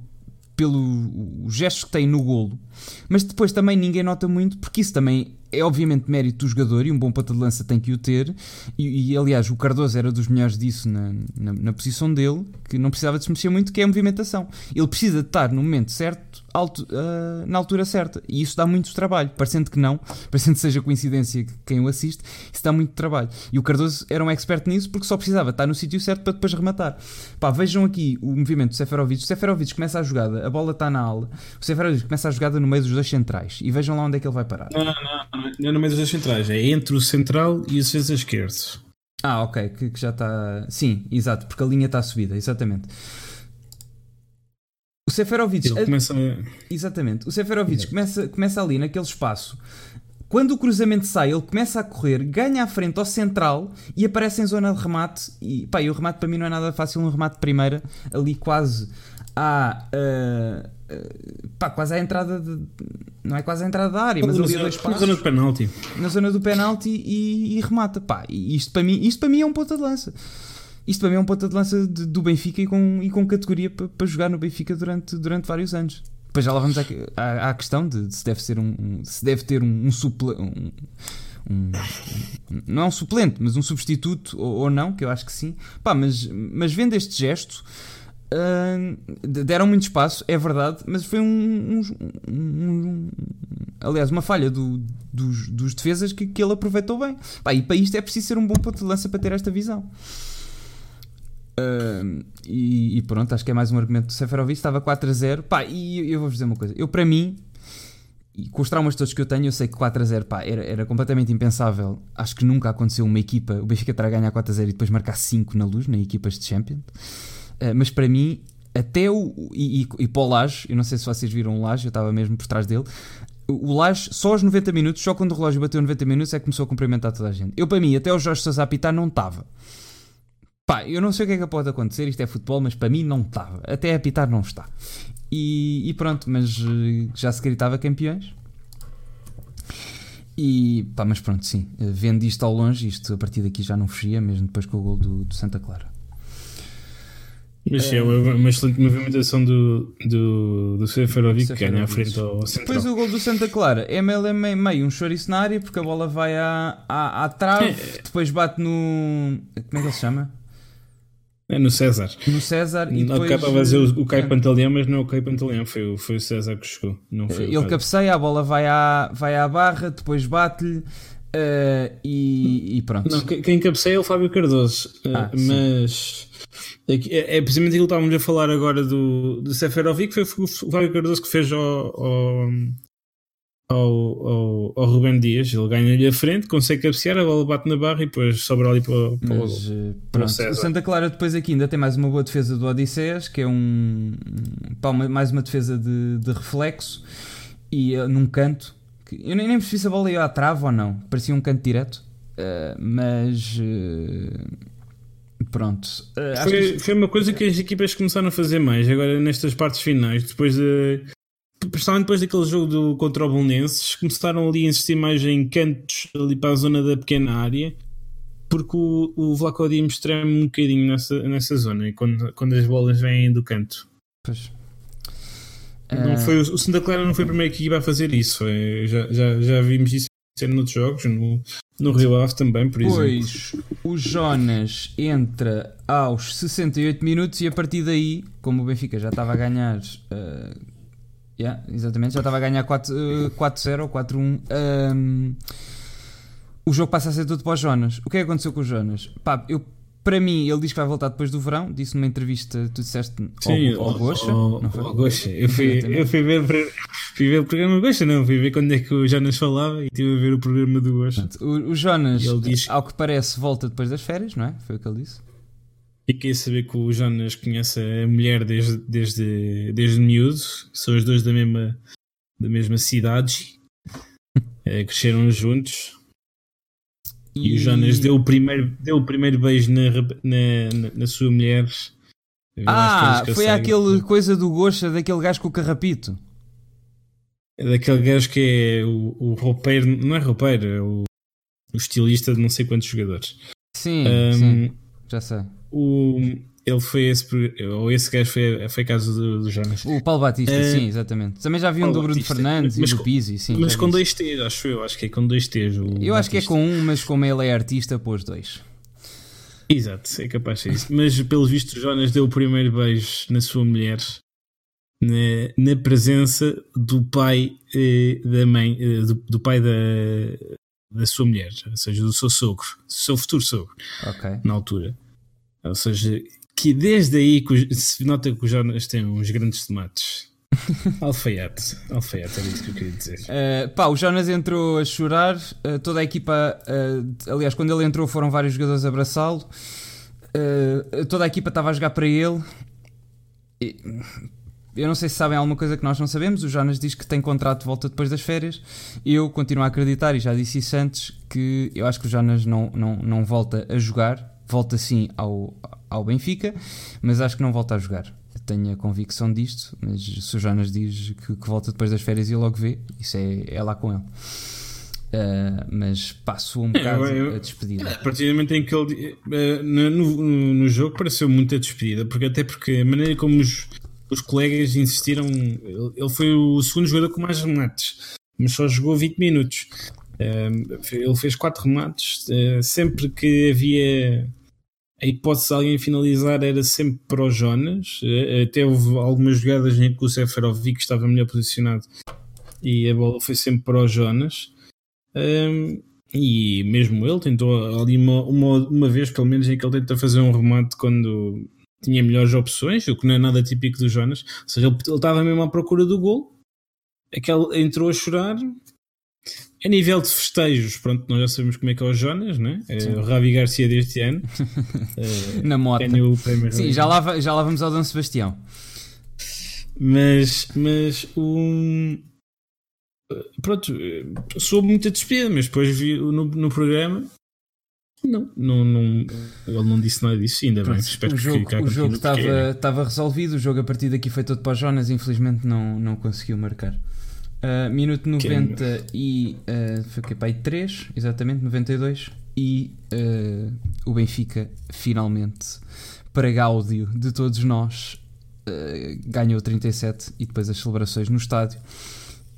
pelo gestos que têm no golo, mas depois também ninguém nota muito porque isso também é obviamente mérito do jogador e um bom ponta de lança tem que o ter. E, e aliás, o Cardoso era dos melhores disso na, na, na, posição dele, que não precisava de se mexer muito, que é a movimentação. Ele precisa de estar no momento certo, alto, uh, na altura certa. E isso dá muito trabalho, parecendo que não, parecendo que seja coincidência quem o assiste, isso dá muito trabalho. E o Cardoso era um expert nisso porque só precisava estar no sítio certo para depois rematar. Pá, vejam aqui o movimento do Seferovic. O Seferovic começa a jogada, a bola está na ala. O Seferovic começa a jogada no meio dos dois centrais. E vejam lá onde é que ele vai parar. Não, não, não não é no meio dos dois centrais, é entre o central e o defesa esquerdo. Ah, ok, que, que já está. Sim, exato, porque a linha está subida, exatamente. O Seferovic. Ele começa a... Exatamente. O Seferovic começa, começa ali naquele espaço. Quando o cruzamento sai, ele começa a correr, ganha à frente ao central e aparece em zona de remate. E, pá, e o remate para mim não é nada fácil, um remate de primeira, ali quase à. Uh, uh, pá, quase à entrada de, não é quase a entrada da área, mas ali a dois passos. Na zona do penalti. Na zona do penalti e, e remata. Pá, isto para, mim, isto para mim é um ponta de lança. Isto mim é um ponta de lança de, do Benfica e com, e com categoria para, para jogar no Benfica durante, durante vários anos. Depois já lá vamos à, à, à questão de, de, se deve ser um, um se deve ter um, um, suple, um, um, não é um suplente, mas um substituto ou, ou, não, que eu acho que sim. Pá, mas, mas vendo este gesto, Uh, deram muito espaço, é verdade, mas foi um, um, um, aliás, uma falha do, dos, dos defesas que, que ele aproveitou bem. Pá, e para isto é preciso ser um bom ponto de lança para ter esta visão. Uh, e, e, pronto, acho que é mais um argumento do Seferovic. Estava 4 a 0. Pá, e eu vou-vos dizer uma coisa: eu, para mim, e com os traumas todos que eu tenho, eu sei que 4 a 0 pá, era, era completamente impensável. Acho que nunca aconteceu uma equipa, o Benfica a ganhar 4 a 0 e depois marcar 5 na luz, na equipas de Champions. Uh, mas para mim, até o. E, e, e para o Laje, eu não sei se vocês viram o Laje, eu estava mesmo por trás dele. O Laje, só aos 90 minutos, só quando o relógio bateu 90 minutos, é que começou a cumprimentar toda a gente. Eu, para mim, até o Jorge Sousa apitar, não estava. Pá, eu não sei o que é que pode acontecer, isto é futebol, mas para mim não estava. Até a apitar não está. E, e pronto, mas eh, já se gritava campeões. E pá, mas pronto, sim, eh, vendo isto ao longe, isto a partir daqui já não fugia, mesmo depois com o gol do, do Santa Clara. Mas é uma excelente movimentação do, do, do Seferovic que ganha à frente ao central. Depois o gol do Santa Clara é meio, meio, meio um chouriço na área porque a bola vai à, à, à trave, é. depois bate no. Como é que ele se chama? É no César. No César e depois... Acaba a dizer o, o Caio Pantaleão, mas não é o Caio Pantaleão, foi, foi o César que chegou. Não foi Ele cabeceia, a bola vai à, vai à barra, depois bate-lhe uh, e, e, pronto. Não, quem cabeceia é o Fábio Cardoso, uh, ah, mas... É, é, precisamente aquilo que estávamos a falar agora do, do Seferovic, foi o Fábio Cardoso que fez ao, ao, ao, ao, ao Rubem Dias. Ele ganha-lhe a frente, consegue cabecear, a bola bate na barra e depois sobra ali para, para, Mas, o, eh, para o César. O Santa Clara depois aqui ainda tem mais uma boa defesa do Odisseias, que é um, pá, mais uma defesa de, de reflexo e uh, num canto. Que, eu nem, nem percebi se a bola ia à trave ou não, parecia um canto direto, uh, mas. Uh, Pronto. Uh, foi, que... foi uma coisa que as equipas começaram a fazer mais agora nestas partes finais, depois de. Principalmente depois daquele jogo do, contra o Bolonenses, começaram ali a insistir mais em cantos ali para a zona da pequena área, porque o, o Vlaco Dimos treme um bocadinho nessa, nessa zona, quando, quando as bolas vêm do canto. Pois. Não foi, o Santa Clara não foi a primeira equipa a fazer isso, já, já, já vimos isso ser noutros jogos, no, no Rio Ave também, por exemplo. Pois o Jonas entra aos 68 minutos e a partir daí, como o Benfica já estava a ganhar. Uh, yeah, exatamente, já estava a ganhar 4-0 ou 4-1. Um, o jogo passa a ser tudo para o Jonas. O que é que aconteceu com o Jonas? Pá, eu para mim, ele diz que vai voltar depois do verão. Disse numa entrevista, tu disseste Sim, ao, ao Goxa. Ao, Goxa. Eu fui, eu fui, ver, fui ver o programa do Goxa, não. Fui ver quando é que o Jonas falava e estive a ver o programa do Goxa. O, o Jonas, ao que parece, volta depois das férias, não é? Foi o que ele disse. Fiquei a saber que o Jonas conhece a mulher desde, desde, desde miúdo. São os dois da mesma, da mesma cidade. é, cresceram juntos. E, e o Jonas deu o primeiro, deu o primeiro beijo na, na, na sua mulher. Ah, foi aquele coisa do Gosta, daquele gajo com o carrapito. É daquele gajo que é o, o roupeiro, não é roupeiro, é o, o estilista de não sei quantos jogadores. Sim, um, sim já sei. O, ele foi esse, ou esse gajo foi, foi caso do, do Jonas. O Paulo Batista, uh, sim, exatamente. Também já vi um do Bruno Batista, Fernandes e do Pizzi, sim. Mas com dois T's, acho eu, acho que é com dois T's. eu Batista. acho que é com um, mas como ele é artista, pôs dois. Exato, é capaz de ser isso. Mas pelo visto, Jonas deu o primeiro beijo na sua mulher na, na presença do pai eh, da mãe, eh, do, do, pai da, da sua mulher, ou seja, do seu sogro, do seu futuro sogro, okay. na altura. Ou seja, que desde aí que se nota que o Jonas tem uns grandes tomates. alfaiate, alfaiate, era isso que eu queria dizer. Uh, pá, o Jonas entrou a chorar, uh, toda a equipa, uh, aliás, quando ele entrou foram vários jogadores a abraçá-lo, toda a equipa estava a jogar para ele. E, eu não sei se sabem alguma coisa que nós não sabemos. O Jonas diz que tem contrato de volta depois das férias. Eu continuo a acreditar, e já disse isso antes, que eu acho que o Jonas não, não, não volta a jogar volta sim ao, ao Benfica, mas acho que não volta a jogar. Tenho a convicção disto, mas se o Jonas diz que, que volta depois das férias e logo vê, isso é, é lá com ele. Uh, mas passou um é, bocado é, eu, a despedida. A partir do momento em que ele uh, no, no, no, jogo pareceu muito a despedida, porque até porque a maneira como os, os colegas insistiram, ele, ele foi o segundo jogador com mais remates, mas só jogou 20 minutos. Ele fez quatro remates, sempre que havia a hipótese de alguém finalizar era sempre para o Jonas. Eh, até houve algumas jogadas em que o Seferovic estava melhor posicionado e a bola foi sempre para o Jonas. E mesmo ele tentou ali uma, uma, uma vez, pelo menos, em que ele tenta fazer um remate quando tinha melhores opções, o que não é nada típico do Jonas. Ou seja, ele, ele estava mesmo à procura do gol. Aquele entrou a chorar, a nível de festejos, pronto, nós já sabemos como é que é o Jonas, né? É o Ravi Garcia deste ano. Na moto. Sim, já lá, já lá vamos ao Dom Sebastião. Mas, mas um. Pronto, soube muita despedida, mas depois vi no, no programa. Não, não, não, ele não disse nada disso, ainda bem. Espero o jogo, que, o jogo estava, estava resolvido, o jogo a partir daqui foi todo para o Jonas, infelizmente não, não conseguiu marcar. Uh, minuto 90 é e uh, foi que pai 3, exatamente, 92 e uh, o Benfica finalmente para gáudio de todos nós uh, ganhou 37 e depois as celebrações no estádio.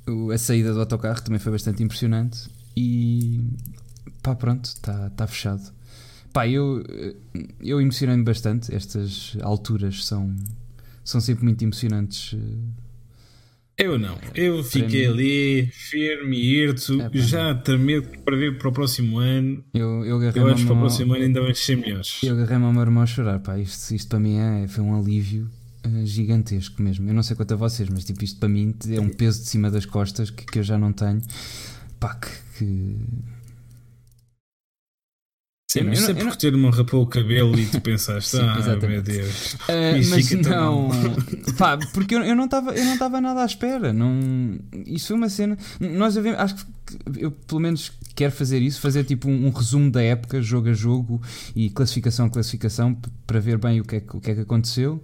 O, a saída do autocarro também foi bastante impressionante. E pá pronto, está tá fechado. Pá, eu, eu emocionei-me bastante. Estas alturas são, são sempre muito emocionantes eu não. Eu fiquei ali, firme e irto, é, já tremer para ver para o próximo ano. Eu, eu, eu acho que para o próximo ano ainda vai ser melhores. Eu agarrei-me ao meu irmão a chorar. Pá, isto, isto para mim é, foi um alívio uh, gigantesco mesmo. Eu não sei quanto a vocês, mas tipo, isto para mim é um peso de cima das costas que, que eu já não tenho. Pá, que, que Sim, mas sempre por ter rapou o cabelo e tu pensaste, Sim, ah, meu Deus. Uh, mas não, pá, porque eu, eu não estava não nada à espera. Não, isso foi uma cena. Nós acho que eu pelo menos quero fazer isso, fazer tipo um, um, resumo da época, jogo a jogo e classificação a classificação para ver bem o que é que, o que, é que aconteceu.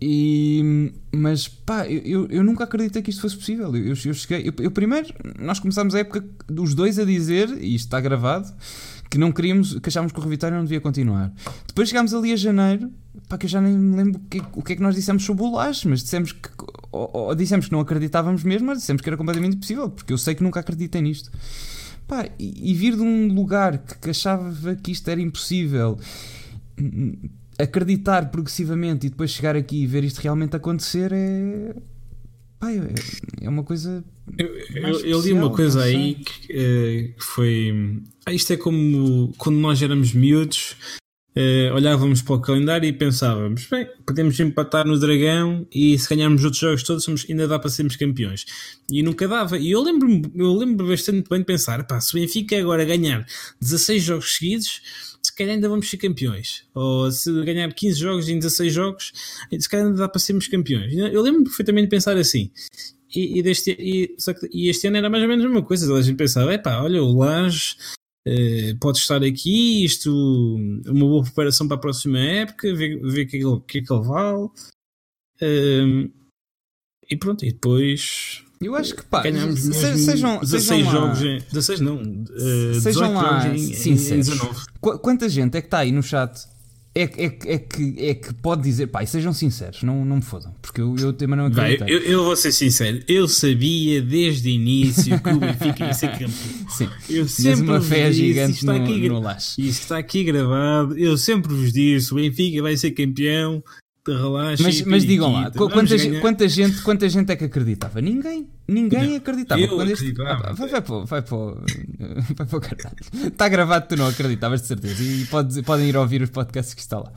E, mas pá, eu, eu nunca acreditei que isto fosse possível. Eu, eu cheguei, eu, eu primeiro, nós começámos a época dos dois a dizer, e isto está gravado que não queríamos, que achávamos que o Revitório não devia continuar. Depois chegámos ali a janeiro, pá, que eu já nem me lembro o que, o que é que nós dissemos sobre o Laje, mas dissemos que, ou, ou, dissemos que não acreditávamos mesmo, mas dissemos que era completamente impossível, porque eu sei que nunca acreditei nisto. Pá, e, e vir de um lugar que, que achava que isto era impossível, acreditar progressivamente e depois chegar aqui e ver isto realmente acontecer é é, é uma coisa. Eu, eu, eu li uma coisa aí que, uh, que foi. Ah, isto é como quando nós éramos miúdos, uh, olhávamos para o calendário e pensávamos: bem, podemos empatar no Dragão e se ganharmos outros jogos todos, somos, ainda dá para sermos campeões. E nunca dava. E eu lembro, eu lembro bastante bem de pensar: pá, se o Benfica agora ganhar 16 jogos seguidos se calhar ainda vamos ser campeões. Ou se ganhar 15 jogos em 16 jogos, se calhar ainda dá para sermos campeões. Eu lembro perfeitamente de pensar assim. E, e, deste, e, que, e este ano era mais ou menos a mesma coisa. A gente pensava, é pá, olha, o Laje eh, pode estar aqui, isto, uma boa preparação para a próxima época, ver, ver o que, é que, ele, que é que ele vale. Um, e pronto, e depois eu acho que pá, ganhamos se, sejam, 16 sejam jogos lá, em, 16 não, uh, sejam lá jogos em, sinceros. em 19. Quanta gente é que está aí no chat é, é, é, que, é que pode dizer, pá, sejam sinceros, não, não me fodam, porque eu, eu também não acredito. Eu, eu vou ser sincero, eu sabia desde o início que o Benfica ia ser campeão. Sim, eu sempre uma fé gigante no, aqui, no Isso está aqui gravado, eu sempre vos disse: o Benfica vai ser campeão relaxa. Mas, mas digam lá, quanta, quanta, gente, quanta gente é que acreditava? Ninguém. Ninguém não, acreditava. Eu acreditava. Este... Ah, vai, para, vai, para, vai para o caralho. Está gravado, tu não acreditavas de certeza. E pode, podem ir ouvir os podcasts que está lá.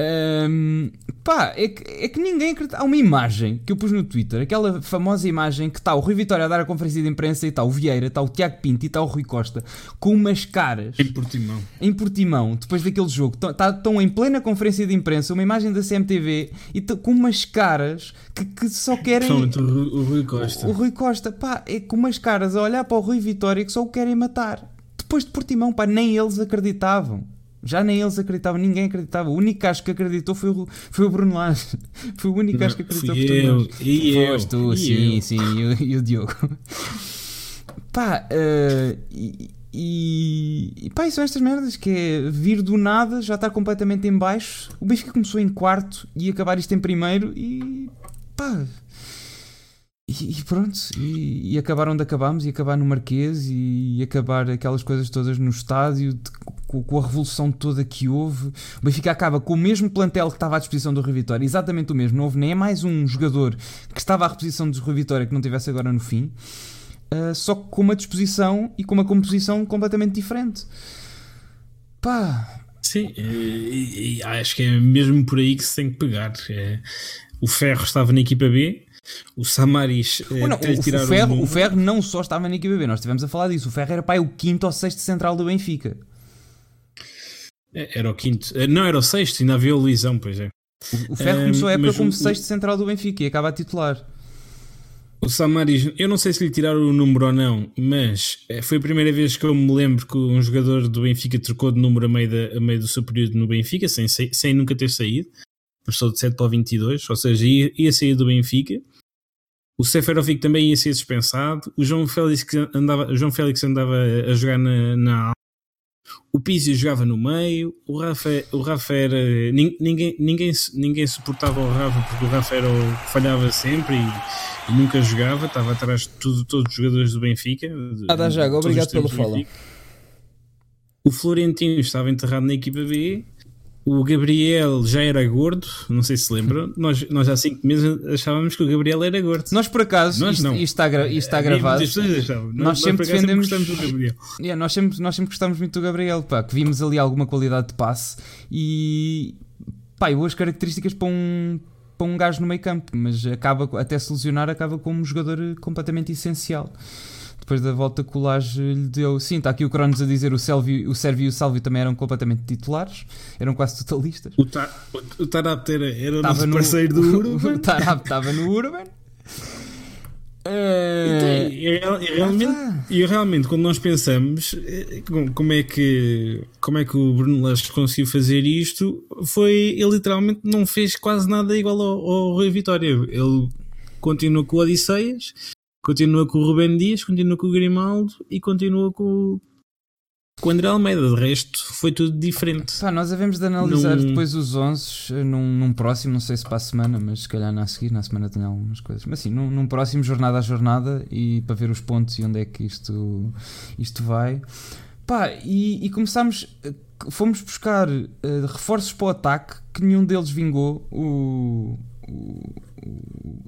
Um, pá, é que, é que ninguém acredita. Há uma imagem que eu pus no Twitter, aquela famosa imagem que está o Rui Vitória a dar a conferência de imprensa e está o Vieira, está o Tiago Pinto e está o Rui Costa com umas caras em Portimão. Em Portimão, depois daquele jogo, estão tá, em plena conferência de imprensa, uma imagem da CMTV e com umas caras que, que só querem. O, o Rui Costa. O, o Rui Costa, pá, é com umas caras a olhar para o Rui Vitória que só o querem matar. Depois de Portimão, pá, nem eles acreditavam. Já nem eles acreditavam, ninguém acreditava. O único gajo que acreditou foi o, foi o Bruno Lage. Foi o único gajo que acreditou. Fui eu, e eu, Foste tu, e sim, eu. sim, e o, e o Diogo. Pá, uh, e, e, e pá, são estas merdas que é vir do nada, já está completamente em baixo. O Benfica começou em quarto e acabar isto em primeiro e pá. E, pronto, e, e, acabar onde acabámos, e acabar no Marquês, e, e acabar aquelas coisas todas no estádio, de, com, com, a revolução toda que houve. O Benfica acaba com o mesmo plantel que estava à disposição do Rui Vitória, exatamente o mesmo. Não houve nem mais um jogador que estava à reposição do Rui Vitória que não tivesse agora no fim, uh, só com uma disposição e com uma composição completamente diferente. Pá. Sim, e, e acho que é mesmo por aí que se tem que pegar. É, o Ferro estava na equipa B, o Samaris oh, não, o, o, Ferro, o, o Ferro não só estava na equipa B, nós estivemos a falar disso. O Ferro era pai o quinto ou sexto central do Benfica. É, era o quinto, eh, não era o sexto, ainda havia o Luizão, pois é. O, o Ferro começou a época como sexto central do Benfica e acaba a titular. O Samaris, eu não sei se lhe tiraram o número ou não, mas eh, foi a primeira vez que eu me lembro que um jogador do Benfica trocou de número a meio, da, a meio do seu período no Benfica, sem, sem nunca ter saído. Passou de 7 para o 22, ou seja, ia, ia sair do Benfica. O Seferovic também ia ser dispensado. O João Félix andava, João Félix andava a jogar na, na o Pizzi jogava no meio, o Rafa, o Rafa era. Ninguém, ninguém, ninguém suportava o Rafa porque o Rafa era falhava sempre e, e, nunca jogava, estava atrás de tudo, todos os jogadores do Benfica. Ah, dá já, obrigado pelo follow. O Florentino estava enterrado na equipa B o Gabriel já era gordo, não sei se lembram. Nós, nós há 5 meses achávamos que o Gabriel era gordo. Nós, por acaso, nós, isto, não. isto, está, isto está gravado. Nós, nós, sempre defendemos. Sempre do Gabriel. Yeah, nós, sempre, nós sempre gostamos muito do Gabriel, pá, que vimos ali alguma qualidade de passe e. pá, e boas características para um, para um gajo no meio campo, mas acaba, até se lesionar, acaba como um jogador completamente essencial depois da volta que o Laje lhe deu. Sim, está aqui o Cronos a dizer o, Sérvio, o Sérvio e o Salvio também eram completamente titulares, eram quase totalistas. O, ta, o, o Tarap era, era o nosso no, parceiro do Urban. o Tarap estava no Urban. Uh, e, e, realmente, e realmente, quando nós pensamos eh, como é que, como é que o Bruno Lage conseguiu fazer isto, foi ele literalmente não fez quase nada igual ao, ao Rui Vitória. Ele continuou com o Odisseias, Continua com o Rubem Dias, continua com o Grimaldo e continua com, com o André Almeida. De resto, foi tudo diferente. Pá, nós havemos de analisar num... depois os 11 eh, num, num, próximo, não sei se para a semana, mas se calhar na seguir, na semana tem algumas coisas. Mas sim, num, num, próximo, jornada a jornada, e para ver os pontos e onde é que isto, isto vai. Pá, e, e começámos. Eh, fomos buscar uh, reforços para o ataque que nenhum deles vingou. O, o,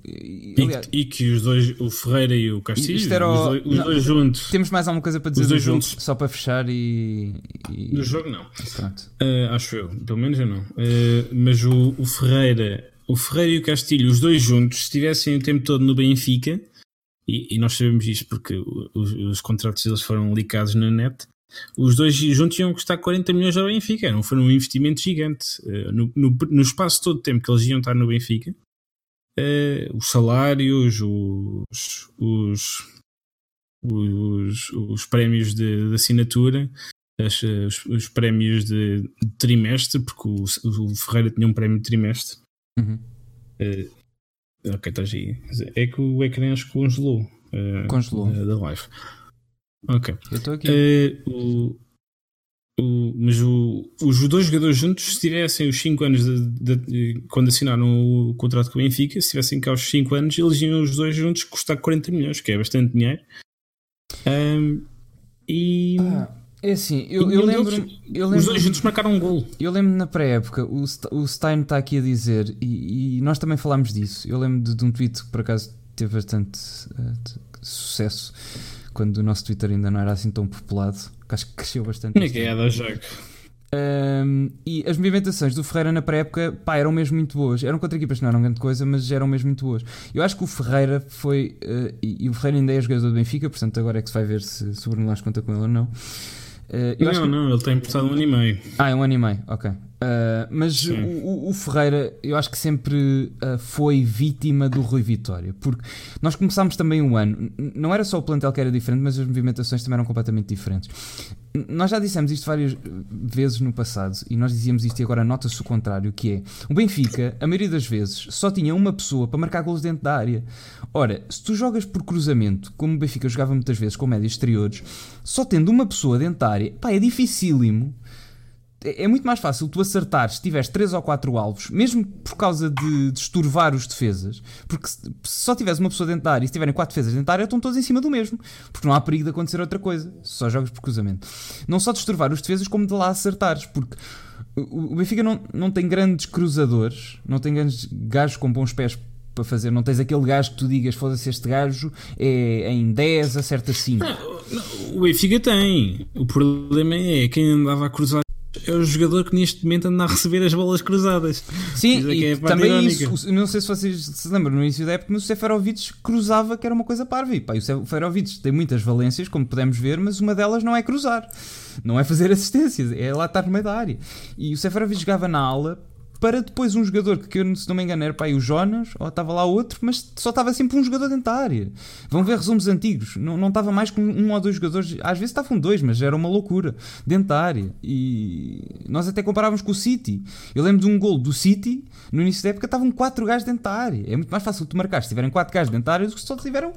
e, e, que os dois, o Ferreira e o Castilho, os, dois, os dois, juntos. Temos mais alguma coisa para dizer os dois juntos. só para fechar e. e... No jogo não. Uh, acho eu, pelo menos eu não. Uh, mas o, o, Ferreira, o Ferreira e o Castilho, os dois juntos, se estivessem o tempo todo no Benfica, e, e nós sabemos isto porque os, os contratos deles foram licados na net. Os dois juntos iam custar 40 milhões ao Benfica, não foi um investimento gigante. Uh, no, no, no espaço todo o tempo que eles iam estar no Benfica, uh, os salários, os, os, os, os prémios de, de assinatura, as, os, os, prémios de, de, trimestre, porque o, o, Ferreira tinha um prémio de trimestre. Uhum. Uh, ok, estás aí. É que o ecrã acho que congelou. Uh, congelou. da live. Ok. Eu estou aqui. o, o, mas o, os dois jogadores juntos, se tivessem os 5 anos de, de, de, quando assinaram o contrato com o Benfica, se tivessem cá os 5 anos, eles iam os dois juntos custar 40 milhões, que é bastante dinheiro. Um, e. Ah, é assim, eu, eu, lembro, eu, lembro, Os dois juntos marcaram um gol. Eu lembro na pré-época, o, o Stein está aqui a dizer, e, e, nós também falámos disso. Eu lembro de, de, um tweet que por acaso teve bastante uh, sucesso quando o nosso Twitter ainda não era assim tão populado, que acho que cresceu bastante. Que é da. Um, e as movimentações do Ferreira na pré-época pá, eram mesmo muito boas. Eram contra equipas que não eram grande coisa, mas eram mesmo muito boas. Eu acho que o Ferreira foi. Uh, e, e, o Ferreira ainda é jogador do Benfica, portanto agora é que se vai ver se, se o Bruno Lage conta com ele ou não. Uh, não, que... não, ele tem emprestado um ano e meio. Ah, é um ano e meio, ok. Uh, mas o, o, Ferreira, eu acho que sempre uh, foi vítima do Rui Vitória, porque nós começámos também um ano, não era só o plantel que era diferente, mas as movimentações também eram completamente diferentes. Nós já dissemos isto várias vezes no passado e nós dizíamos isto e agora nota-se o contrário, que é o Benfica, a maioria das vezes, só tinha uma pessoa para marcar golos dentro da área. Ora, se tu jogas por cruzamento, como o Benfica jogava muitas vezes com médios exteriores, só tendo uma pessoa dentro da área, pá, é dificílimo é muito mais fácil tu acertar se tiveres 3 ou 4 alvos, mesmo por causa de, de os defesas, porque se, se só tiveres uma pessoa dentro da área e se tiverem 4 defesas dentro da área, estão todos em cima do mesmo, porque não há perigo de acontecer outra coisa, só jogas por cruzamento. Não só de estorvar os defesas, como de lá acertares, porque o Benfica não, não tem grandes cruzadores, não tem grandes gajos com bons pés para fazer. Não tens aquele gajo que tu digas, foda-se, este gajo é em 10, acerta 5. o Benfica tem. O problema é quem andava a cruzar é o jogador que neste momento anda a receber as bolas cruzadas. Sim, é e é também isso, não sei se vocês se lembram no início da época, mas o Seferovic cruzava que era uma coisa parva. E pá, o Seferovic tem muitas valências, como podemos ver, mas uma delas não é cruzar, não é fazer assistências, é lá estar no meio da área. E o Seferovic jogava na ala para depois um jogador que, se não me engano, era para aí o Jonas, ou estava lá outro, mas só estava sempre um jogador dentro da área. Vão ver resumos antigos, não, não estava mais com um ou dois jogadores, às vezes estavam dois, mas era uma loucura, dentro da área. E nós até comparávamos com o City. Eu lembro de um gol do City, no início da época, estavam quatro gajos dentro da área. É muito mais fácil tu marcar se tiverem quatro gajos dentro da área do que se só tiveram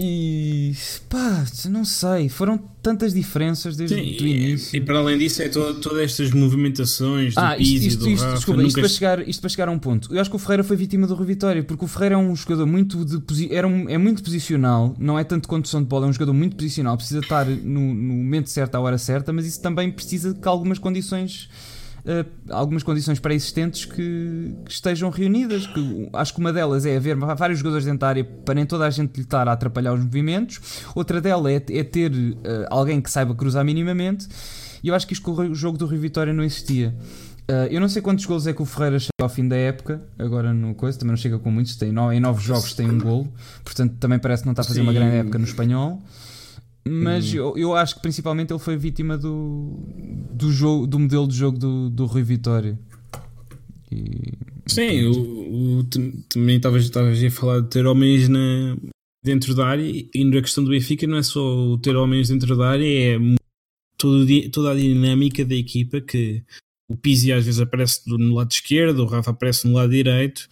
e pá, não sei, foram tantas diferenças desde Sim, o início. E, para além disso, é todas estas movimentações do ah, isto, isto, isto, Rafa, desculpa, isto, para chegar, isto para chegar a um ponto. Eu acho que o Ferreira foi vítima do Rui Vitória, porque o Ferreira é um jogador muito de, era um, é muito posicional, não é tanto condução de bola, é um jogador muito posicional, precisa estar no, no momento certo, à hora certa, mas isso também precisa que algumas condições uh, algumas condições pré-existentes que, que, estejam reunidas. Que, acho que uma delas é haver vários jogadores dentro da área para nem toda a gente lhe estar a atrapalhar os movimentos. Outra delas é, é ter uh, alguém que saiba cruzar minimamente. E eu acho que isto com o jogo do Rio Vitória não existia. Uh, eu não sei quantos gols é que o Ferreira chega ao fim da época, agora no coisa, também não chega com muitos, tem nove, em nove jogos tem um gol, portanto também parece que não está a fazer Sim. uma grande época no espanhol. Mas hum. eu, eu acho que principalmente ele foi vítima do, do, jogo, do modelo de jogo do, do Rui Vitória. E, Sim, o, o, também estavas a falar de ter homens na, dentro da área e na questão do Benfica não é só ter homens dentro da área, é todo, toda a dinâmica da equipa que o Pizzi às vezes aparece no lado esquerdo, o Rafa aparece no lado direito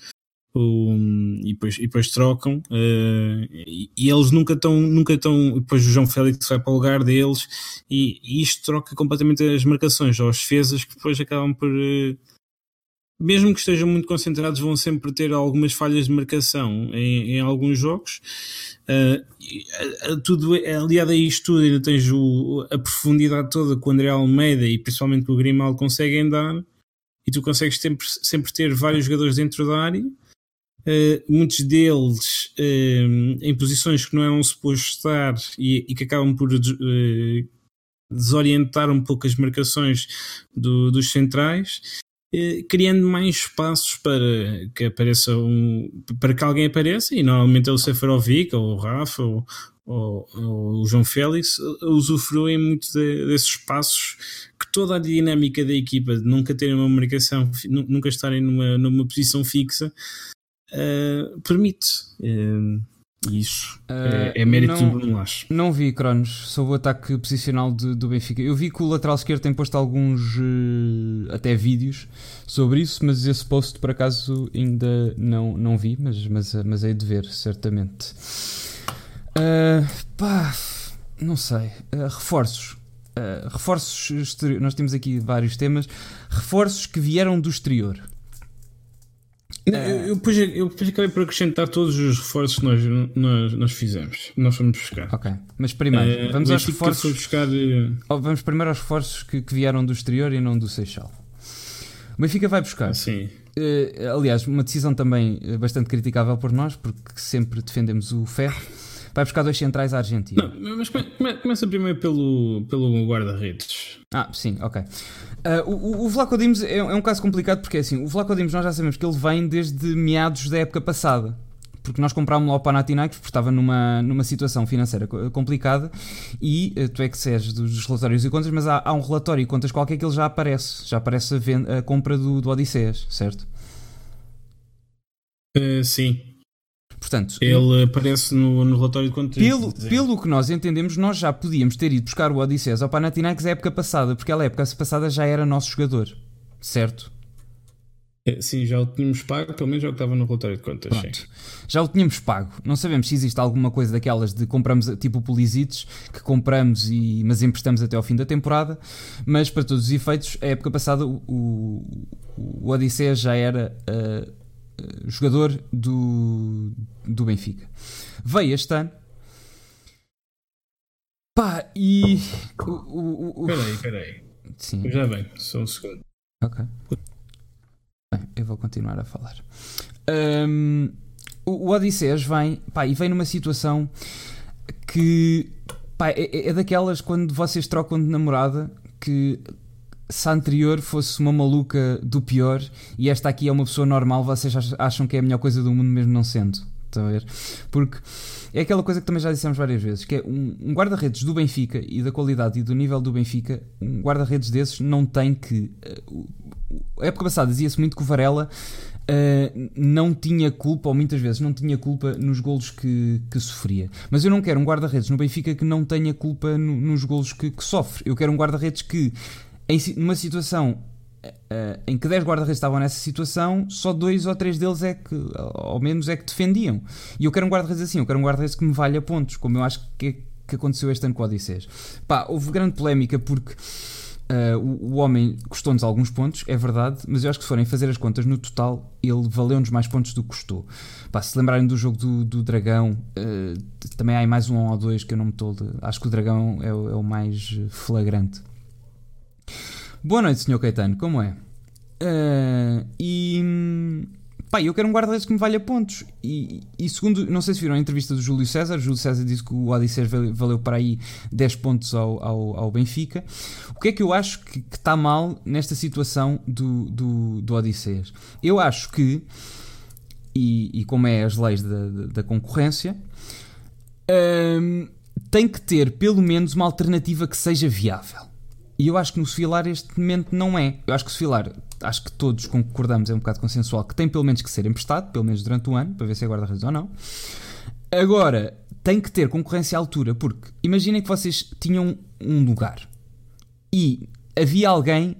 e, depois, e depois trocam uh, e, e, eles nunca estão nunca estão depois o João Félix vai para o lugar deles e, e, isto troca completamente as marcações aos defesas que depois acabam por uh, mesmo que estejam muito concentrados vão sempre ter algumas falhas de marcação em, em alguns jogos. Uh, tudo aliado a isto tudo ainda tens o, a profundidade toda que o André Almeida e principalmente o Grimaldo conseguem dar e tu consegues sempre, sempre ter vários jogadores dentro da área Uh, muitos deles uh, em posições que não eram supostos estar e, e que acabam por uh, desorientar um pouco as marcações do, dos centrais, criando mais espaços para que apareça um, para que alguém apareça, e normalmente é o Seferovic, ou o Rafa, ou, ou, ou, o João Félix, usufruem muito de, desses espaços que toda a dinâmica da equipa de nunca terem uma marcação, nunca estarem numa, numa posição fixa, uh, permite. Uh, isso uh, é, é, mérito não, do Bruno Lage. Não vi, Cronos, sobre o ataque posicional de, do Benfica. Eu vi que o lateral esquerdo tem posto alguns, até vídeos sobre isso, mas esse post por acaso ainda não, não vi, mas, mas, mas hei de ver, certamente. Pá, não sei. reforços. reforços. Nós temos aqui vários temas. Reforços que vieram do exterior. Eu, depois, eu depois acabei por acrescentar todos os reforços que nós, nós, nós fizemos. Nós fomos buscar. Ok. Mas primeiro, vamos aos reforços. Buscar... Oh, vamos primeiro aos reforços que, que, vieram do exterior e não do Seixal. O Benfica vai buscar. Sim. Uh, aliás, uma decisão também bastante criticável por nós, porque sempre defendemos o ferro. Vai buscar dois centrais à Argentina. Não, mas começa primeiro pelo, pelo guarda-redes. Ah, sim, ok. Uh, o, o Vlaco Dimos é, é, um caso complicado porque é assim, o Vlaco Dimos nós já sabemos que ele vem desde meados da época passada. Porque nós comprámos lá o Panathinaikos porque estava numa, numa situação financeira complicada e uh, tu é que és dos relatórios e contas, mas há, há, um relatório e contas qualquer que ele já aparece. Já aparece a, venda, a compra do, do Odisseias, certo? Uh, sim, Portanto, ele aparece no, no relatório de contas. Pelo, pelo que nós entendemos, nós já podíamos ter ido buscar o Odisseus ao Panathinaikos a época passada, porque a época passada já era nosso jogador, certo? É, sim, já o tínhamos pago, pelo menos já o que estava no relatório de contas. Já o tínhamos pago. Não sabemos se existe alguma coisa daquelas de compramos, tipo Pulisites, que compramos e mas emprestamos até ao fim da temporada. Mas para todos os efeitos, a época passada o, o, o Odisseia já era uh, jogador do, do Benfica. Veio este ano. Pá, e. Peraí, peraí. Sim. Já vem, só um segundo. Ok. Bem, eu vou continuar a falar. Um, o, o Odisseus vem, pá, e vem numa situação que pá, é, é daquelas quando vocês trocam de namorada que se a anterior fosse uma maluca do pior e esta aqui é uma pessoa normal, vocês acham que é a melhor coisa do mundo mesmo não sendo. Estão a ver? Porque é aquela coisa que também já dissemos várias vezes, que é um, um guarda-redes do Benfica e da qualidade e do nível do Benfica, um guarda-redes desses não tem que. Uh, a época passada dizia-se muito que o Varela uh, não tinha culpa, ou muitas vezes não tinha culpa nos golos que, que sofria. Mas eu não quero um guarda-redes no Benfica que não tenha culpa no, nos golos que, que sofre. Eu quero um guarda-redes que, em, numa situação Uh, em que 10 guarda-redes estavam nessa situação, só dois ou três deles é que, ao menos, é que defendiam. E eu quero um guarda-redes assim, eu quero um guarda-redes que me valha pontos, como eu acho que, que aconteceu este ano com o Odisseus. Pá, houve grande polémica porque uh, o, o, homem custou-nos alguns pontos, é verdade, mas eu acho que se forem fazer as contas no total, ele valeu-nos mais pontos do que custou. Pá, se lembrarem do jogo do, do Dragão, uh, também há mais um ou dois que eu não me estou. Acho que o Dragão é, é o mais flagrante. Boa noite, Sr. Caetano, como é? Uh, e. Pá, eu quero um guarda-redes que me valha pontos. E, e, segundo, não sei se viram a entrevista do Júlio César, Júlio César disse que o Odisseus valeu para aí 10 pontos ao, ao, ao Benfica. O que é que eu acho que está mal nesta situação do, do, do Odisseus? Eu acho que, e, e como é as leis da, da, da concorrência, hum, tem que ter pelo menos uma alternativa que seja viável. E eu acho que no Sefilar este momento não é. Eu acho que o Sefilar, acho que todos concordamos, é um bocado consensual, que tem pelo menos que ser emprestado, pelo menos durante o ano, para ver se é guarda-redes ou não. Agora, tem que ter concorrência à altura, porque imaginem que vocês tinham um lugar e havia alguém,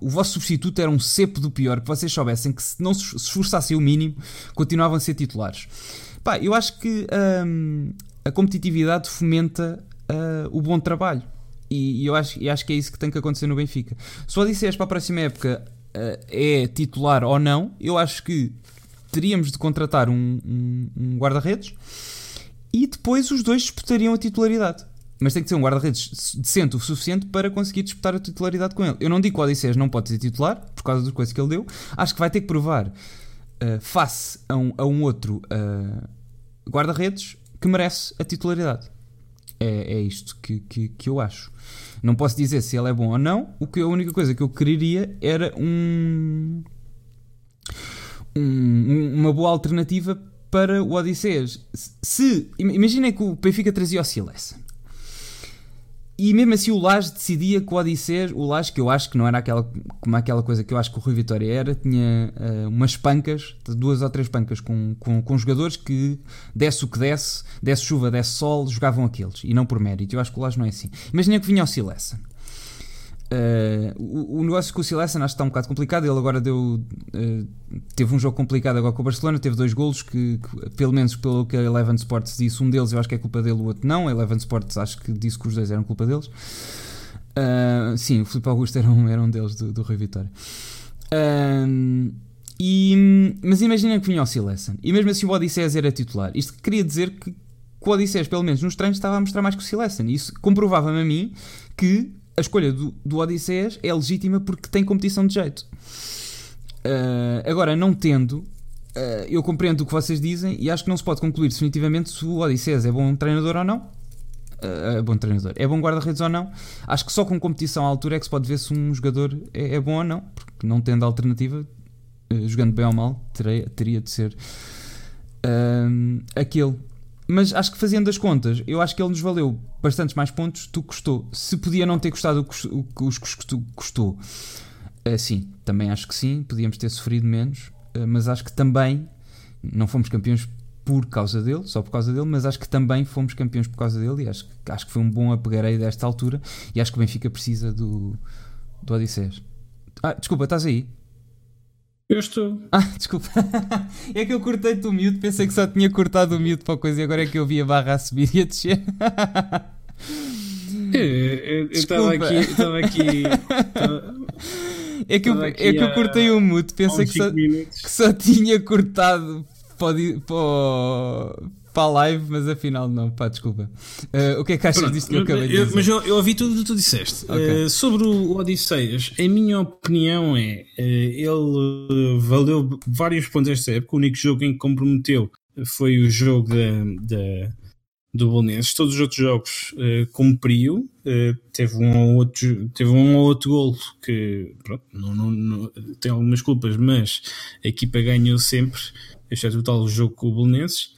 o vosso substituto era um cepo do pior, que vocês soubessem que se não se esforçassem o mínimo, continuavam a ser titulares. Pá, eu acho que hum, a competitividade fomenta uh, o bom trabalho. E, e eu, acho, e acho que é isso que tem que acontecer no Benfica. Se o Odisseias para a próxima época uh, é titular ou não, eu acho que teríamos de contratar um, um, um guarda-redes e depois os dois disputariam a titularidade. Mas tem que ser um guarda-redes decente o suficiente para conseguir disputar a titularidade com ele. Eu não digo que o Odisseias não pode ser titular, por causa das coisas que ele deu. Acho que vai ter que provar, uh, face a um, a um outro uh, guarda-redes, que merece a titularidade. É, é isto que, que, que eu acho. Não posso dizer se ele é bom ou não. O que a única coisa que eu quereria era um, um uma boa alternativa para o Odisseias. Se imaginem que o Benfica trazia o Silas e mesmo assim o Laje decidia que o Laje, que eu acho que não era aquela, como aquela coisa que eu acho que o Rui Vitória era, tinha uh, umas pancas, duas ou três pancas com, com, com, jogadores que desse o que desse, desse chuva, desse sol, jogavam aqueles, e não por mérito. Eu acho que o Laje não é assim. Imagina que vinha o Silessa Uh, o, o, negócio com o Silesen acho que está um bocado complicado. Ele agora deu. Uh, teve um jogo complicado agora com o Barcelona, teve dois golos que, que, pelo menos pelo que a Eleven Sports disse, um deles eu acho que é culpa dele, o outro não. A Eleven Sports acho que disse que os dois eram culpa deles. Uh, sim, o Filipe Augusto era um, era um deles do, do Vitória. E, mas imaginem que vinha o Silesen e mesmo assim o Odisseus era titular. Isto queria dizer que, que o Odisseus, pelo menos nos treinos, estava a mostrar mais que o Silesen. Isso comprovava-me a mim que a escolha do, do é legítima porque tem competição de jeito. Uh, agora, não tendo, uh, eu compreendo o que vocês dizem e acho que não se pode concluir definitivamente se o Odisseias é bom treinador ou não. Uh, é bom treinador, é bom guarda-redes ou não. Acho que só com competição à altura é que se pode ver se um jogador é, é bom ou não, porque não tendo alternativa, jogando bem ou mal, teria, teria de ser aquele. Mas acho que fazendo as contas, eu acho que ele nos valeu bastantes mais pontos do que custou. Se podia não ter custado o que os custou, uh, sim, também acho que sim, podíamos ter sofrido menos, uh, mas acho que também não fomos campeões por causa dele, só por causa dele, mas acho que também fomos campeões por causa dele e acho, acho que foi um bom apegareio desta altura e acho que o Benfica precisa do, do Odisseias. Ah, desculpa, estás aí? Eu estou. Ah, desculpa. é que eu cortei-te o mute, pensei que só tinha cortado o mute para a coisa e agora é que eu vi a barra a subir e a descer. eu estava aqui. Estava aqui é que, eu, é que eu cortei o mute, pensei que só, que só tinha cortado para, para, para a live, mas afinal não, pá, desculpa. Uh, o que é que achas Pronto, disto que eu acabei de dizer? Mas eu, eu ouvi tudo o que tu disseste. Okay. Uh, sobre o Odisseias, a minha opinião é, uh, ele valeu vários pontos esta época, o único jogo em que comprometeu foi o jogo da, da do Bolonenses. Todos os outros jogos uh, cumpriu. Uh, teve, um ou outro, teve um ou outro golo que pronto, não, não, não, tem algumas culpas, mas a equipa ganhou sempre, exceto o tal jogo com o Bolonenses.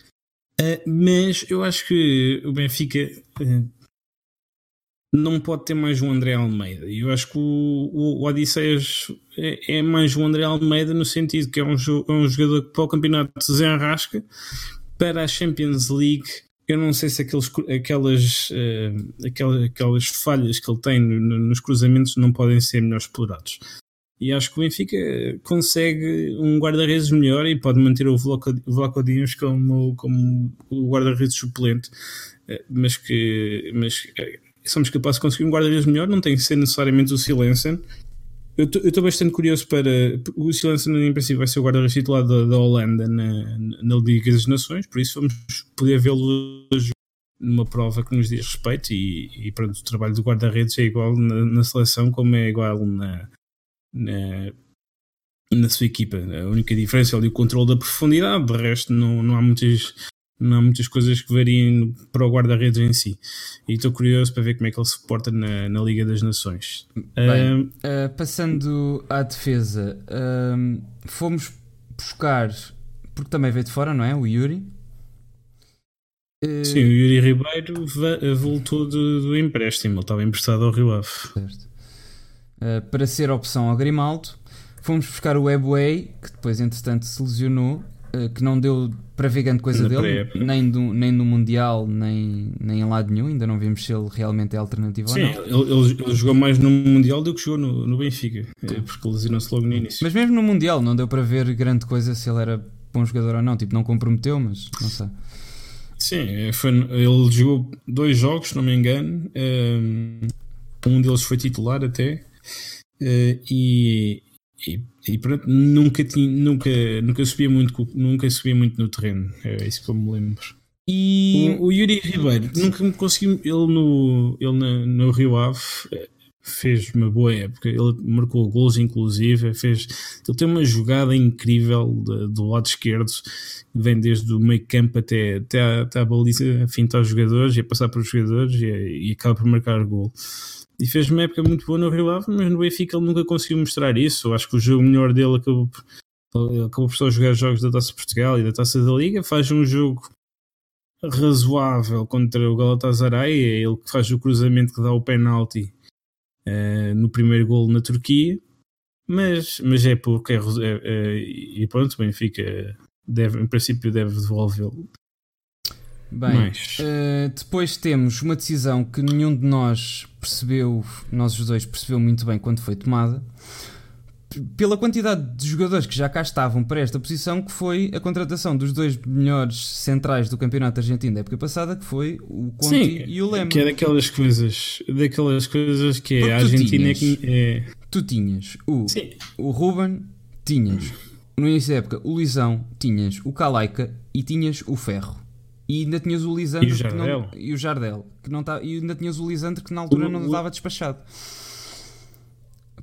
Uh, mas eu acho que o Benfica uh, não pode ter mais um André Almeida. Eu acho que o, o, o Odisseias é, é, mais um André Almeida no sentido que é um, é um jogador que para o campeonato se desenrasca para a Champions League. Eu não sei se aqueles, aquelas, uh, aquelas, aquelas falhas que ele tem no, nos cruzamentos não podem ser melhor explorados. E acho que o Benfica consegue um guarda-redes melhor e pode manter o Vlaco Dias como, como o guarda-redes suplente, eh, mas que mas eh, somos capazes de conseguir um guarda-redes melhor, não tem que ser necessariamente o Silensen. Eu estou bastante curioso para. O Silensen, em princípio, vai ser o guarda-redes titular da, da, Holanda na, na Liga das Nações, por isso vamos poder vê-lo numa prova que nos diz respeito. E, e pronto, o trabalho do guarda-redes é igual na, na seleção como é igual na, na, na sua equipa. A única diferença é ali o controle da profundidade, de resto não, não há muitas não há muitas coisas que variem para o guarda-redes em si. E estou curioso para ver como é que ele se porta na, na Liga das Nações. Bem, uh, passando à defesa, uh, fomos buscar, porque também veio de fora, não é? O Yuri. Uh... Sim, o Yuri Ribeiro voltou do, do empréstimo, ele estava emprestado ao Rio Ave. Certo. Uh, para ser opção ao Grimaldo. Fomos buscar o Webway, que depois, entretanto, se lesionou, uh, que não deu para ver grande coisa Na dele, nem, do, nem no Mundial, nem, nem em lado nenhum. Ainda não vimos se ele realmente é alternativo Sim, ou não. Ele, ele, jogou mais no Mundial do que jogou no, no Benfica, eh, porque lesionou-se logo no início. Mas mesmo no Mundial, não deu para ver grande coisa se ele era bom jogador ou não. Tipo, não comprometeu, mas não sei. Sim, foi, ele jogou dois jogos, se não me engano. Um deles foi titular até. Uh, e, e, e, pronto, nunca, tinha, nunca, nunca, subia muito, nunca subia muito no terreno. É isso que eu me lembro. E o, o Yuri Ribeiro nunca me conseguiu. Ele no, ele na, no Rio Ave eh, fez uma boa época. Ele marcou gols, inclusive. Fez, ele tem uma jogada incrível de, do lado esquerdo, vem desde o meio campo até, até, a, até a baliza, a fintar os jogadores e a passar para os jogadores e, e acaba por marcar gol e fez uma época muito boa no Rio Ave, mas no Benfica ele nunca conseguiu mostrar isso. Acho que o jogo melhor dele acabou por, acabou por só jogar jogos da Taça Portugal e da Taça da Liga. Faz um jogo razoável contra o Galatasaray, é ele que faz o cruzamento que dá o penalti uh, no primeiro gol na Turquia. Mas, mas é porque é, é, é, e pronto, o Benfica deve, em princípio deve devolvê-lo Bem, uh, depois temos uma decisão que nenhum de nós percebeu, nós os dois percebeu muito bem quando foi tomada, pela quantidade de jogadores que já cá estavam para esta posição, que foi a contratação dos dois melhores centrais do campeonato argentino da época passada, que foi o Conti Sim, e o Leme. Que é daquelas coisas, daquelas coisas que é a Argentina tinhas, é... Tu tinhas o, o Ruben, tinhas no início da época o Luizão, tinhas o Calaika e tinhas o Ferro. E ainda tinhas o Lisandro e o Jardel, não, e, o Jardel que não tá, e ainda tinhas o Lisandro que na altura o, não dava despachado.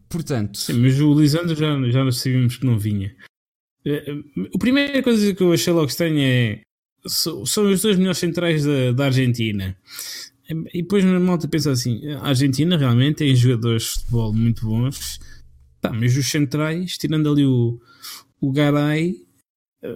Portanto, sim, mas o Lisandro já, já sabíamos que não vinha. Eh, eh, a primeira coisa que eu achei logo estranha é são os dois melhores centrais da, da Argentina. E depois na malta pensa assim: a Argentina realmente tem jogadores de futebol muito bons, tá, mas os centrais, tirando ali o, o Garay,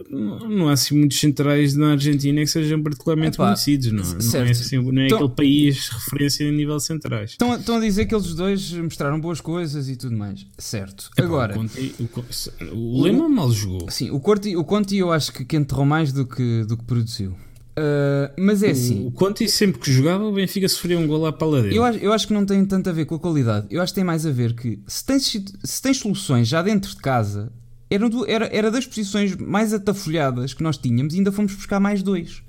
não há assim muitos centrais na Argentina que sejam particularmente Epá, conhecidos, não, não é, assim, não é então, aquele país referência a nível centrais. Estão, estão a dizer que eles dois mostraram boas coisas e tudo mais, certo. Epá, Agora, o, Conti, o, o, o Lema mal jogou. Sim, o Conti, o Conti eu acho que, que enterrou mais do que, do que produziu. Uh, mas é assim. O Conti sempre que jogava, o Benfica sofria um gol à pala dele. Eu acho, eu acho que não tem tanto a ver com a qualidade. Eu acho que tem mais a ver que se tens, se tens soluções já dentro de casa era, era, era das posições mais atafolhadas que nós tínhamos e ainda fomos buscar mais dois.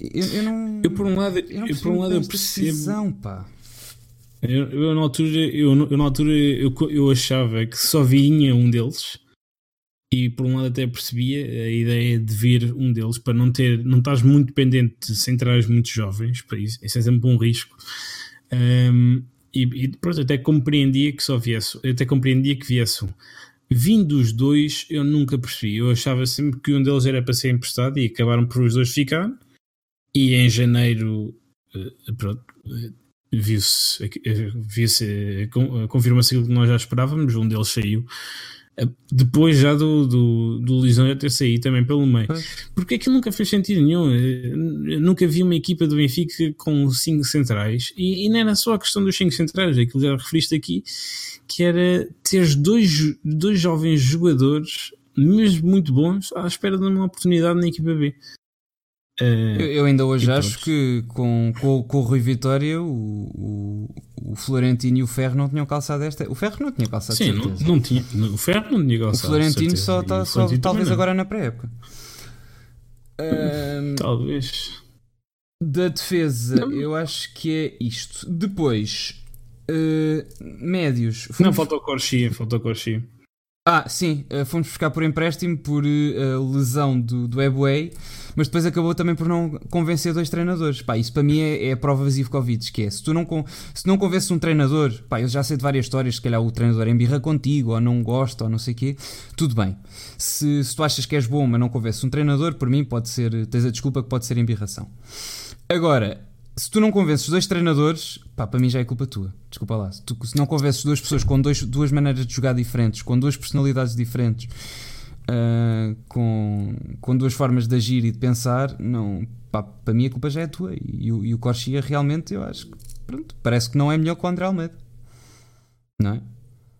Eu, eu não. Eu, por um lado, eu, eu por um lado eu percebo. Decisão, pá. Eu, eu, na altura, eu, eu, na altura eu, eu achava que só vinha um deles e por um lado até percebia a ideia de vir um deles para não ter, não estás muito dependente de centrais muito jovens, para isso, isso é sempre um risco. Um, e, e pronto, até compreendia que só viesse, até compreendia que viesse um. Vindo os dois, eu nunca percebi. Eu achava sempre que um deles era para ser emprestado e acabaram por os dois ficar. E em janeiro, eh, pronto, eh, viu-se viu a confirmação que nós já esperávamos. Um deles saiu depois já do, do, do Lisão ter saído também pelo meio. Porque aquilo nunca fez sentido nenhum. Eu nunca vi uma equipa do Benfica com cinco centrais e, e não era só a questão dos cinco centrais, aquilo já referiste aqui, que era ter dois, dois jovens jogadores, mesmo muito bons, à espera de uma oportunidade na equipa B. Uh, eu, ainda hoje acho que com, com, com o Rui Vitória o, o, o, Florentino e o Ferro não tinham calçado esta. O Ferro não tinha calçado Sim, não, não, tinha. O Ferro não tinha calçado. O Florentino só, tá, só talvez agora na pré-época. Uh, talvez. Da defesa, não. eu acho que é isto. Depois, uh, médios. Não, falta o Corchia, falta o Corchia. Ah, sim, uh, fomos buscar por empréstimo por uh, lesão do, do Ebway, mas depois acabou também por não convencer dois treinadores. Pá, isso para mim é, é a prova de Zivkovic, que é, se tu não, se não convences um treinador, pá, eu já sei de várias histórias, se calhar o treinador embirra contigo, ou não gosta, ou não sei o quê, tudo bem. Se, se tu achas que és bom, mas não convences um treinador, por mim pode ser, tens a desculpa que pode ser embirração. Agora, se tu não convences dois treinadores, pá, para mim já é culpa tua. Desculpa lá. Se, tu, se não convences duas pessoas com dois, duas maneiras de jogar diferentes, com duas personalidades diferentes, uh, com, com duas formas de agir e de pensar, não, pá, para mim a culpa já é tua. E, e, e o Corchia realmente, eu acho que pronto, parece que não é melhor que o André Almeida. Não é?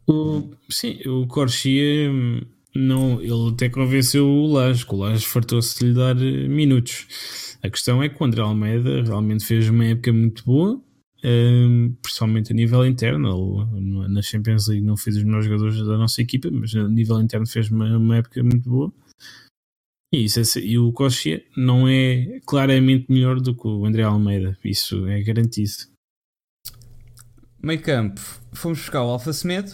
O, sim, o Corchia não, ele até convenceu o que o Laje fartou-se de lhe dar minutos. A questão é que o André Almeida realmente fez uma época muito boa, um, ehm, principalmente a nível interno. Ele, na Champions League não fez os melhores jogadores da nossa equipa, mas a nível interno fez uma, uma época muito boa. E, isso é, e o Coxia não é claramente melhor do que o André Almeida, isso é garantido. Meio campo, fomos buscar o Alfa Semedo.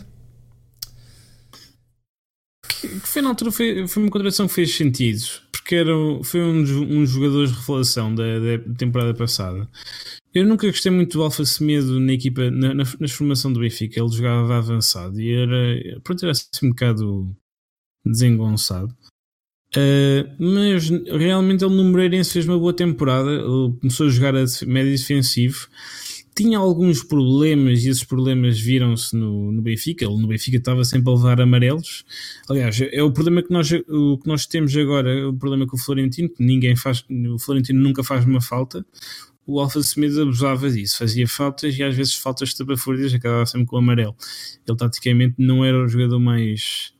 Que, que foi na altura foi, foi uma contratação que fez sentido porque era, foi um dos, um dos jogadores de revelação da, da, temporada passada. Eu nunca gostei muito do Alfa Semedo na equipa, na, na, na, formação do Benfica. Ele jogava avançado e era, pronto, era assim um bocado desengonçado. Uh, mas realmente ele no Moreirense fez uma boa temporada. Ele começou a jogar a médio defensivo tinha alguns problemas e esses problemas viram-se no, no Benfica. Ele no Benfica estava sempre a levar amarelos. Aliás, é o problema que nós, o que nós temos agora, o problema com o Florentino, que ninguém faz, o Florentino nunca faz uma falta. O Alfa Semedo abusava disso, fazia faltas e às vezes faltas estapafúrdias acabava sempre com o amarelo. Ele taticamente não era o jogador mais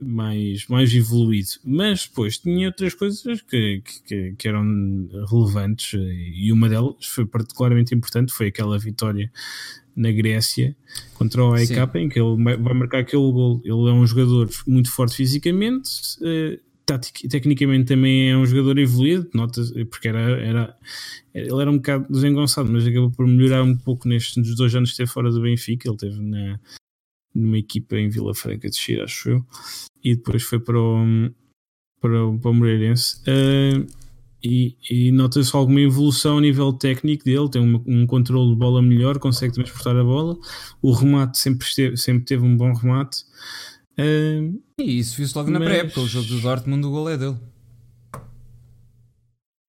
mais, mais evoluído. Mas depois tinha outras coisas que, que, que, eram relevantes e uma delas foi particularmente importante, foi aquela vitória na Grécia contra o AEK em que ele vai marcar aquele gol. Ele é um jogador muito forte fisicamente, uh, tecnicamente também é um jogador evoluído, nota porque era, era, ele era um bocado desengonçado, mas acabou por melhorar um pouco nestes dois anos que esteve fora do Benfica. Ele teve na, numa equipa em Vila Franca de Xira, acho eu, e depois foi para o, para o, para o Moreirense. Uh, e, e nota-se alguma evolução a nível técnico dele, tem um, um controle de bola melhor, consegue transportar a bola, o remate sempre, esteve, sempre teve um bom remate. Uh, e isso viu-se logo mas... na pré-época, o jogo do Dortmund, o gol é dele.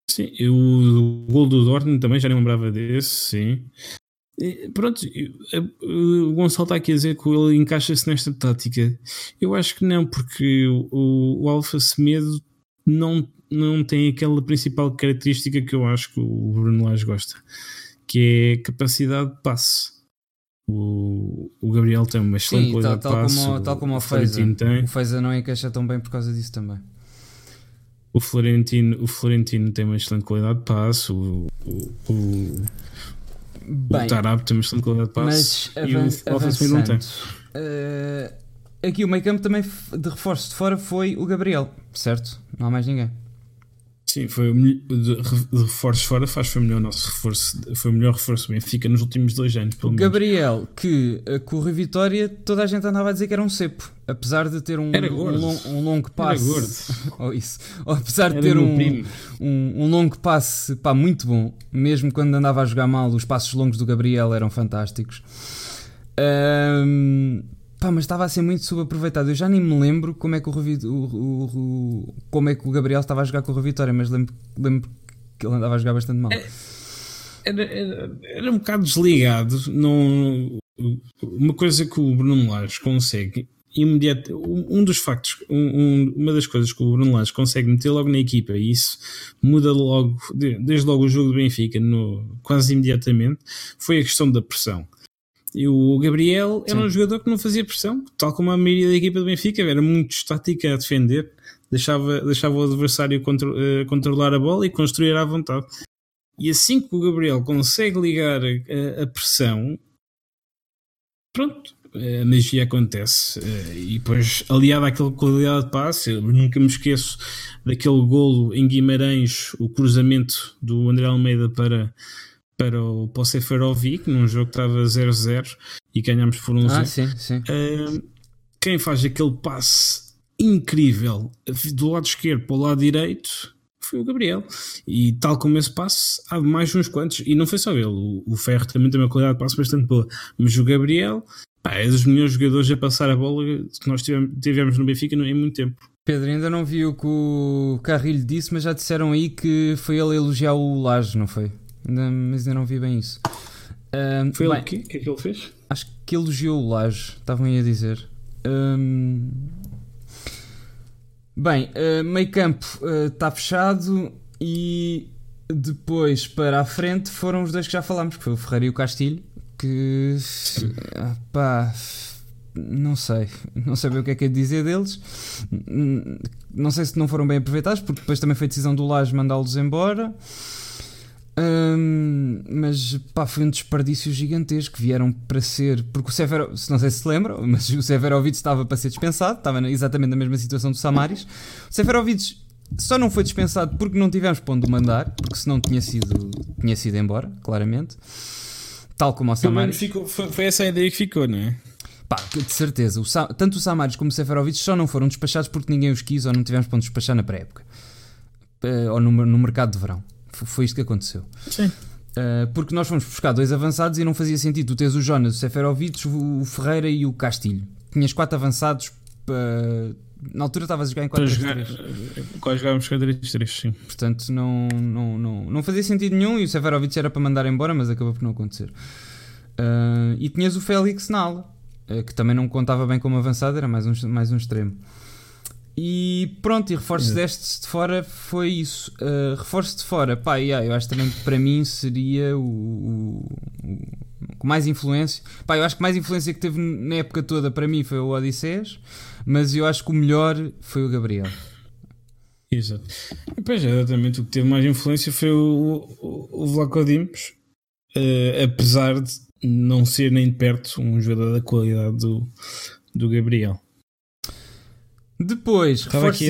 Sim, o, o gol do Dortmund também já nem lembrava desse, sim. Pronto, o Gonçalo está aqui a dizer que ele encaixa-se nesta tática. Eu acho que não, porque o, o Alfa Semedo não, não tem aquela principal característica que eu acho que o Bruno Lage gosta, que é capacidade de passe. O, o Gabriel tem uma excelente Sim, qualidade tal, tal de passe. Como, tal como o, o Feza. Tem. O Feza não encaixa tão bem por causa disso também. O Florentino, o Florentino tem uma excelente qualidade de passe. O, o, Bem, o Tarab tem uma excelente qualidade de passe mas e o Alfa não tem. Uh, aqui o meio campo também de reforço de fora foi o Gabriel, certo? Não há mais ninguém. Sim, foi o melhor, de, reforços fora faz foi o melhor nosso reforço, foi o melhor reforço do Benfica nos últimos dois anos, pelo menos. Gabriel, que eh, com Rio Vitória toda a gente andava a dizer que era um cepo, apesar de ter um, um, long, um longo passe. Era gordo. ou isso. Ou apesar de ter um, um, um, longo passe pá, muito bom, mesmo quando andava a jogar mal, os passos longos do Gabriel eram fantásticos. Um, Pá, mas estava a ser muito subaproveitado. Eu já nem me lembro como é que o, o, o, como é que o Gabriel estava a jogar com o Vitória, mas lembro, lembro que ele andava a jogar bastante mal. É, era, era, era um bocado desligado. Não, uma coisa que o Bruno Lage consegue imediato, um dos factos, um, uma das coisas que o Bruno Lage consegue meter logo na equipa e isso muda logo, desde logo o jogo do Benfica, no, quase imediatamente, foi a questão da pressão. E o Gabriel era Sim. um jogador que não fazia pressão, tal como a maioria da equipa do Benfica, era muito estática a defender, deixava, deixava o adversário contro, uh, controlar a bola e construir à vontade. E assim que o Gabriel consegue ligar a, a pressão, pronto, a magia acontece. E depois, aliado àquela qualidade de passe, eu nunca me esqueço daquele golo em Guimarães, o cruzamento do André Almeida para para o, para o Seferovic, num jogo que estava 0-0 e ganhámos por um 0. Ah, sim, sim. Uh, quem faz aquele passe incrível do lado esquerdo para o lado direito foi o Gabriel. E tal como esse passe, há mais uns quantos. E não foi só ele. O, o Ferro também tem uma qualidade de passe bastante boa. Mas o Gabriel pá, é dos melhores jogadores a passar a bola que nós tivemos, tivemos no Benfica em muito tempo. Pedro, ainda não vi o que o Carrilho disse, mas já disseram aí que foi ele a elogiar o Laje, não foi? Mas ainda não vi bem isso. Um, Foi ele o que, que é que ele fez? Acho que elogiou o Laje, estavam aí a dizer. Um, bem, uh, meio campo está uh, fechado e depois para a frente foram os dois que já falámos, que foi o Ferreira e o Castilho, que pá, não sei, não sei bem o que é que é de dizer deles. Não sei se não foram bem aproveitados, porque depois também foi decisão do Laje mandá-los embora mas pá, foi um desperdício gigantesco. Vieram para ser. Porque o Severo, não sei se se lembram, mas o Severovic estava para ser dispensado, estava exatamente na mesma situação do Samaris. O Severovic só não foi dispensado porque não tivemos para onde mandar, porque senão tinha sido, tinha sido embora, claramente. Tal como o Samaris. Ficou, foi, foi, essa a ideia que ficou, não é? Pá, de certeza. O, tanto o Samaris como o Severovic só não foram despachados porque ninguém os quis ou não tivemos para onde despachar na pré-época. Uh, ou no, no mercado de verão. Foi isto que aconteceu. Sim. Uh, porque nós fomos buscar dois avançados e não fazia sentido tu tens o Jonas, o Seferovic, o Ferreira e o Castilho. Tinhas quatro avançados. Uh, na altura estavas a jogar em 4-3-3. Quais jogávamos 4-3-3, sim. Portanto, não, não, não, não fazia sentido nenhum e o Seferovic era para mandar embora, mas acabou por não acontecer. Uh, e tinhas o Félix na ala, que também não contava bem como avançado, era mais um, mais um extremo. E pronto, e reforços destes de fora foi isso. Uh, reforços de fora, pá, yeah, eu acho também que para mim seria o, o, o, com mais influência. Pá, eu acho que mais influência que teve na época toda para mim foi o Odisseias, mas eu acho que o melhor foi o Gabriel. Exato. Pois é, exatamente. O que teve mais influência foi o, o, o Vlaco uh, apesar de não ser nem de perto um jogador da qualidade do, do Gabriel. Depois, reforços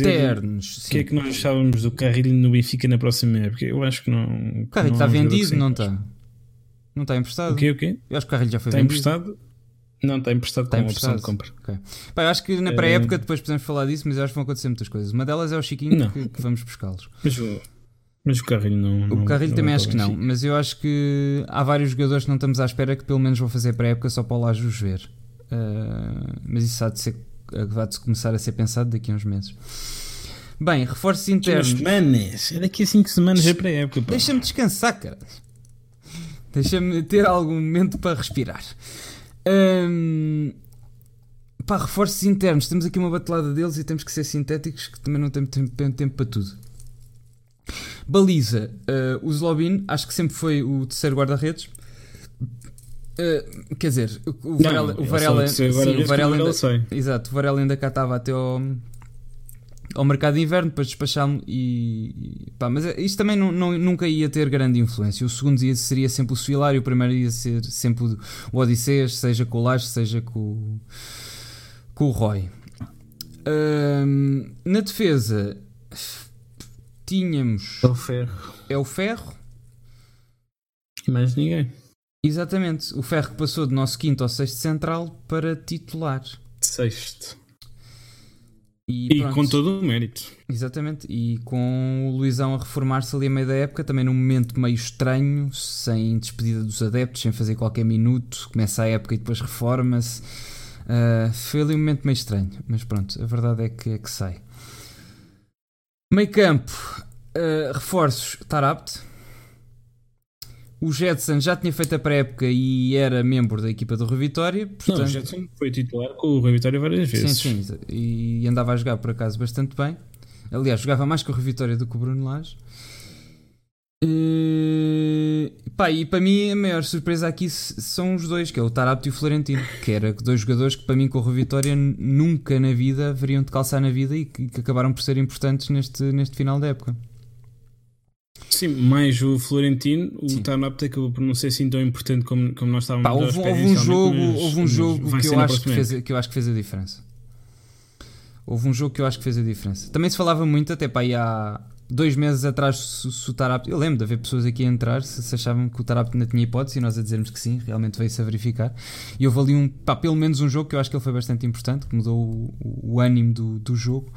internos. O que é que nós achávamos do Carrilho no Benfica na próxima época? Eu acho que não. O Carrilho está vendido, não está? Não está emprestado? O quê? O quê? Eu acho que o Carrilho já foi está vendido. emprestado? Não, está emprestado está com emprestado. opção de compra. Okay. Pá, eu acho que na pré-época, depois podemos falar disso, mas eu acho que vão acontecer muitas coisas. Uma delas é o Chiquinho que, que, vamos buscá-los. Mas, mas, o Carrilho não. O Carrilho não também acho que não, mas eu acho que há vários jogadores que não estamos à espera que pelo menos vão fazer pré-época só para lá os ver. Uh, mas isso há de ser vai começar a ser pensado daqui a uns meses. Bem, reforços internos. semanas. É daqui a 5 semanas é para a época. Deixa-me descansar, cara. Deixa-me ter algum momento para respirar. Um, pá, reforços internos. Temos aqui uma batelada deles e temos que ser sintéticos, que também não temos tempo, tempo para tudo. Baliza, uh, o Zlobin, acho que sempre foi o terceiro guarda-redes. Uh, quer dizer, o, Varela, o Varela, sim, o Varela ainda, exato, o Varela ainda cá estava até ao, ao mercado de inverno para despachá-lo e, e pá, mas é, isto também não, não, nunca ia ter grande influência. O segundo ia, seria sempre o Suilário, o primeiro ia ser sempre o, o Odisseias, seja com o Laje, seja com, com o Roy. Um, na defesa tínhamos. É o Ferro. É o Ferro. E mais ninguém. Exatamente. O Ferro que passou do nosso quinto ao sexto central para titular. Sexto. E, e com todo o mérito. Exatamente. E com o Luizão a reformar-se ali a meio da época, também num momento meio estranho, sem despedida dos adeptos, sem fazer qualquer minuto. Começa a época e depois reforma-se. Uh, foi ali um momento meio estranho, mas pronto, a verdade é que, é que sai. Meio campo, uh, reforços, Tarapt. O Jetson já tinha feito a pré-época e era membro da equipa do Rui Vitória. Portanto... Não, o Jetson foi titular com o Rui Vitória várias vezes. Sim, sim, e andava a jogar por acaso bastante bem. Aliás, jogava mais com o Rui Vitória do que o Bruno Lage. Uh, pá, e para mim a maior surpresa aqui são os dois, que é o Tarapto e o Florentino, que eram dois jogadores que para mim com o Rui Vitória nunca na vida haveriam de calçar na vida e que, que acabaram por ser importantes neste, neste final da época. Sim, mais o Florentino, o Tarapto acabou por não ser assim tão importante como, como nós estávamos Pá, houve, houve um jogo, houve um jogo que eu, acho que, fez, que eu acho que fez a diferença. Houve um jogo que eu acho que fez a diferença. Também se falava muito, até para aí há, dois meses atrás, se, se o Tarapto. Eu lembro de haver pessoas aqui a entrar se, se achavam que o Tarapto ainda tinha hipótese e nós a dizermos que sim, realmente veio-se a verificar. E houve ali um, pá, pelo menos um jogo que eu acho que ele foi bastante importante, que mudou o, o, ânimo do, do jogo.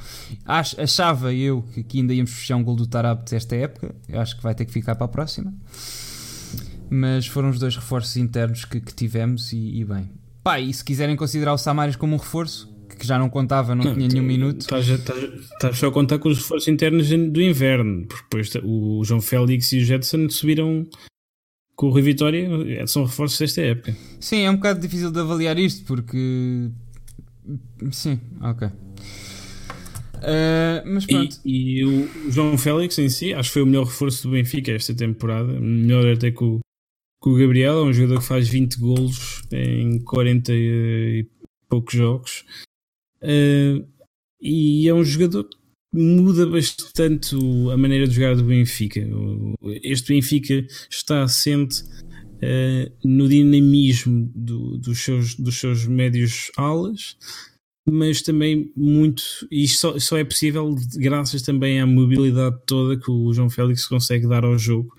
Ach, achava eu que, ainda íamos fechar um gol do Tarapto esta época, eu acho que vai ter que ficar para a próxima. Mas foram os dois reforços internos que, que tivemos e, e bem. Pá, e se quiserem considerar o Samaris como um reforço, que já não contava, não, não tinha nenhum minuto. Estás só a contar com os esforços internos do inverno, porque depois o João Félix e o Jetson subiram com o Rui Vitória, são reforços desta época. Sim, é um bocado difícil de avaliar isto, porque. Sim, ok. Uh, mas pronto. E, e, o João Félix em si, acho que foi o melhor reforço do Benfica esta temporada. Melhor até que o, que o Gabriel, é um jogador que faz 20 golos em 40 e poucos jogos. Uh, e é um jogador que muda bastante a maneira de jogar do Benfica. Este Benfica está assente uh, no dinamismo do, dos, seus, dos seus médios alas, mas também muito, e só, só é possível graças também à mobilidade toda que o João Félix consegue dar ao jogo.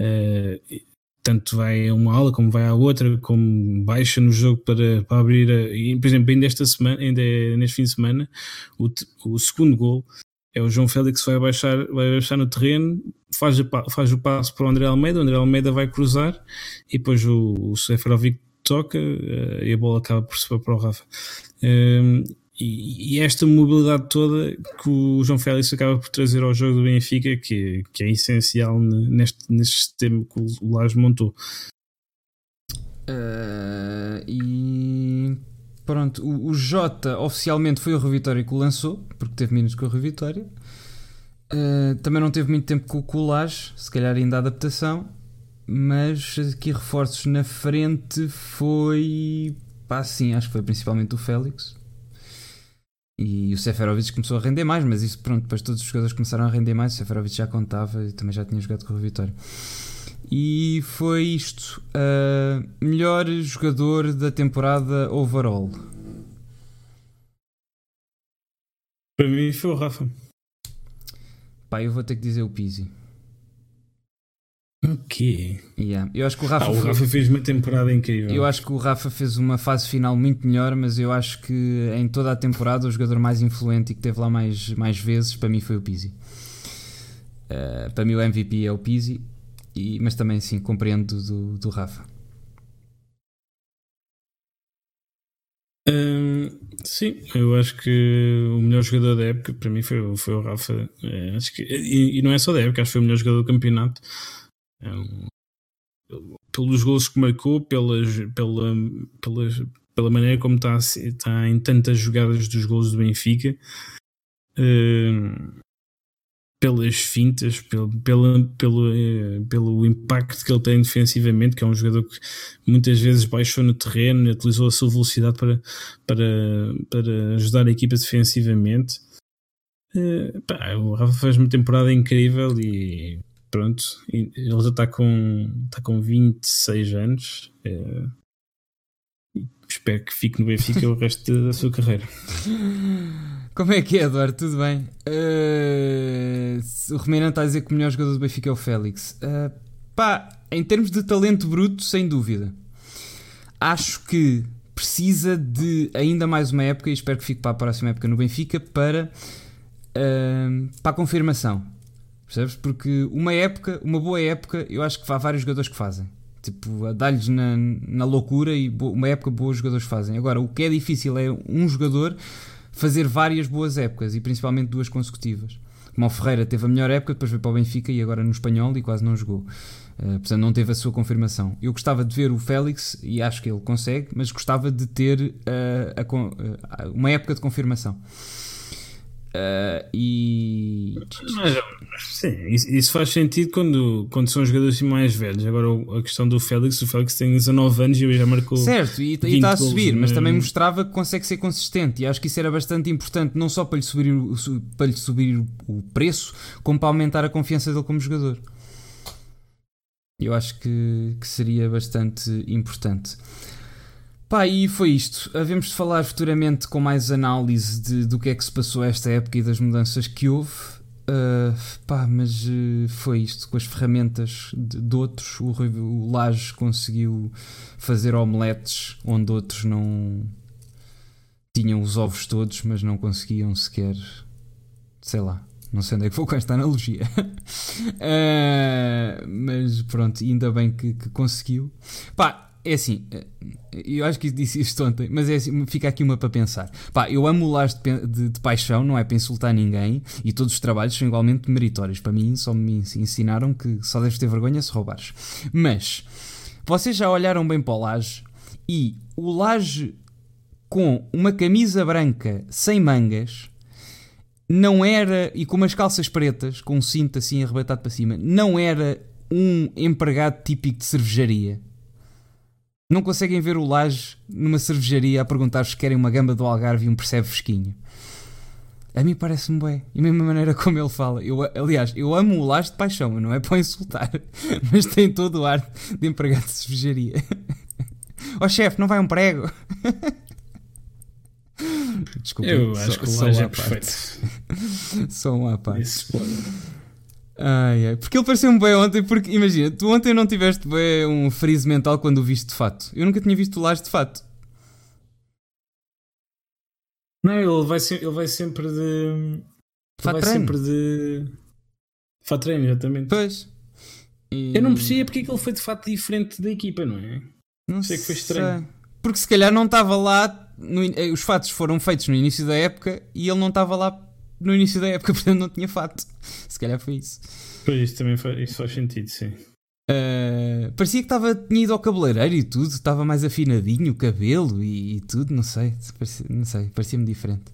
Uh, tanto vai a uma aula como vai à outra, como baixa no jogo para, para abrir. A, e, por exemplo, ainda esta semana, ainda neste fim de semana, o, o segundo gol é o João Félix vai baixar, vai baixar no terreno, faz, faz o passo para o André Almeida, o André Almeida vai cruzar e depois o, o Seferovic toca uh, e a bola acaba por se para o Rafa. Um, e, e, esta mobilidade toda que o João Félix acaba por trazer ao jogo do Benfica, que, que é essencial neste, neste sistema que o Lage montou. Uh, e pronto, o, o, Jota oficialmente foi o Rui Vitória que o lançou, porque teve minutos com o Rui Vitória. Uh, também não teve muito tempo com, o Lage, se calhar ainda a adaptação. Mas aqui reforços na frente foi. Pá, sim, acho que foi principalmente o Félix e o Seferovic começou a render mais, mas isso pronto, depois todos os jogadores começaram a render mais, o Seferovic já contava e também já tinha jogado com o Vitória. E foi isto. Uh, melhor jogador da temporada overall. Para mim foi o Rafa. Pá, eu vou ter que dizer o Pizzi. Ok. Yeah. Eu acho que o Rafa, ah, o Rafa fez uma temporada incrível. Eu acho que o Rafa fez uma fase final muito melhor, mas eu acho que em toda a temporada o jogador mais influente e que teve lá mais, mais vezes para mim foi o Pizzi. Uh, para mim o MVP é o Pizzi, e, mas também sim, compreendo do, do Rafa. Hum, sim, eu acho que o melhor jogador da época para mim foi, foi o Rafa. É, acho que, e, e, não é só da época, acho que foi o melhor jogador do campeonato. Um, pelos gols que marcou, pelas, pela, pelas, pela maneira como está, está em tantas jogadas dos gols do Benfica, uh, pelas fintas, pelo, pela, pelo, uh, pelo impacto que ele tem defensivamente, que é um jogador que muitas vezes baixou no terreno e utilizou a sua velocidade para, para, para ajudar a equipa defensivamente. Uh, pá, o Rafa fez uma temporada incrível e pronto, ele já está com, está com 26 anos. É, espero que fique no Benfica o resto da sua carreira. Como é que é, Eduardo? Tudo bem? Uh, o Romero está a dizer que o melhor jogador do Benfica é o Félix. Uh, pá, em termos de talento bruto, sem dúvida. Acho que precisa de ainda mais uma época, e espero que fique para a próxima época no Benfica, para, uh, para a confirmação. Percebes? Porque uma época, uma boa época, eu acho que há vários jogadores que fazem. Tipo, a dar-lhes na, na loucura e uma época boa os jogadores fazem. Agora, o que é difícil é um jogador fazer várias boas épocas e principalmente duas consecutivas. Como o Ferreira teve a melhor época, depois veio para o Benfica e agora no Espanhol e quase não jogou. Uh, portanto, não teve a sua confirmação. Eu gostava de ver o Félix e acho que ele consegue, mas gostava de ter uh, a, uh, uma época de confirmação. Uh, e. Mas, sim, isso, faz sentido quando, quando são jogadores assim mais velhos. Agora, a questão do Félix, o Félix tem 19 anos e já marcou. Certo, e está a subir, mas também mostrava que consegue ser consistente. E acho que isso era bastante importante, não só para lhe subir, para lhe subir o preço, como para aumentar a confiança dele como jogador. Eu acho que, que seria bastante importante. Pá, e foi isto. Havemos de falar futuramente com mais análise de, do que é que se passou esta época e das mudanças que houve. Uh, pá, mas uh, foi isto. Com as ferramentas de, de outros, o, o Laje conseguiu fazer omeletes onde outros não tinham os ovos todos, mas não conseguiam sequer. Sei lá. Não sei onde é que vou com esta analogia. uh, mas pronto, ainda bem que, que conseguiu. Pá, é assim, eh, eu acho que disse isto ontem, mas é assim, fica aqui uma para pensar. Pá, eu amo o de, de, de, paixão, não é para insultar ninguém, e todos os trabalhos são igualmente meritórios. Para mim, só me ensinaram que só deves ter vergonha se roubares. Mas, vocês já olharam bem para o laje, e o laje com uma camisa branca sem mangas não era, e com umas calças pretas, com um cinto assim arrebatado para cima, não era um empregado típico de cervejaria não conseguem ver o Laje numa cervejaria a perguntar se querem uma gamba do Algarve e um percebe fresquinho. A mim parece-me bem. E a mesma maneira como ele fala. Eu, aliás, eu amo o Laje de paixão, não é para insultar. Mas tem todo o ar de empregado de cervejaria. Ó oh, chefe, não vai um prego? Desculpa. Eu acho que o Laje é perfeito. Só um à parte. Ai, ai. Porque ele pareceu-me bem ontem, porque imagina, tu ontem não tiveste bem um freeze mental quando o viste de fato. Eu nunca tinha visto o Lars de fato. Não, ele vai, se, ele vai sempre de. Fato vai treino. sempre de. Fato treino, exatamente. Pois. E... Eu não percebia porque é que ele foi de fato diferente da equipa, não é? Não sei que foi estranho. Sei. Porque se calhar não estava lá. No... Eh, os fatos foram feitos no início da época e ele não estava lá no início da época, portanto não tinha fato. Se calhar foi isso. Pois isso também faz, isso faz sentido, sim. Uh, parecia que estava tinha ido ao cabeleireiro e tudo, estava mais afinadinho o cabelo e, e tudo, não sei, parecia, não sei, parecia-me diferente.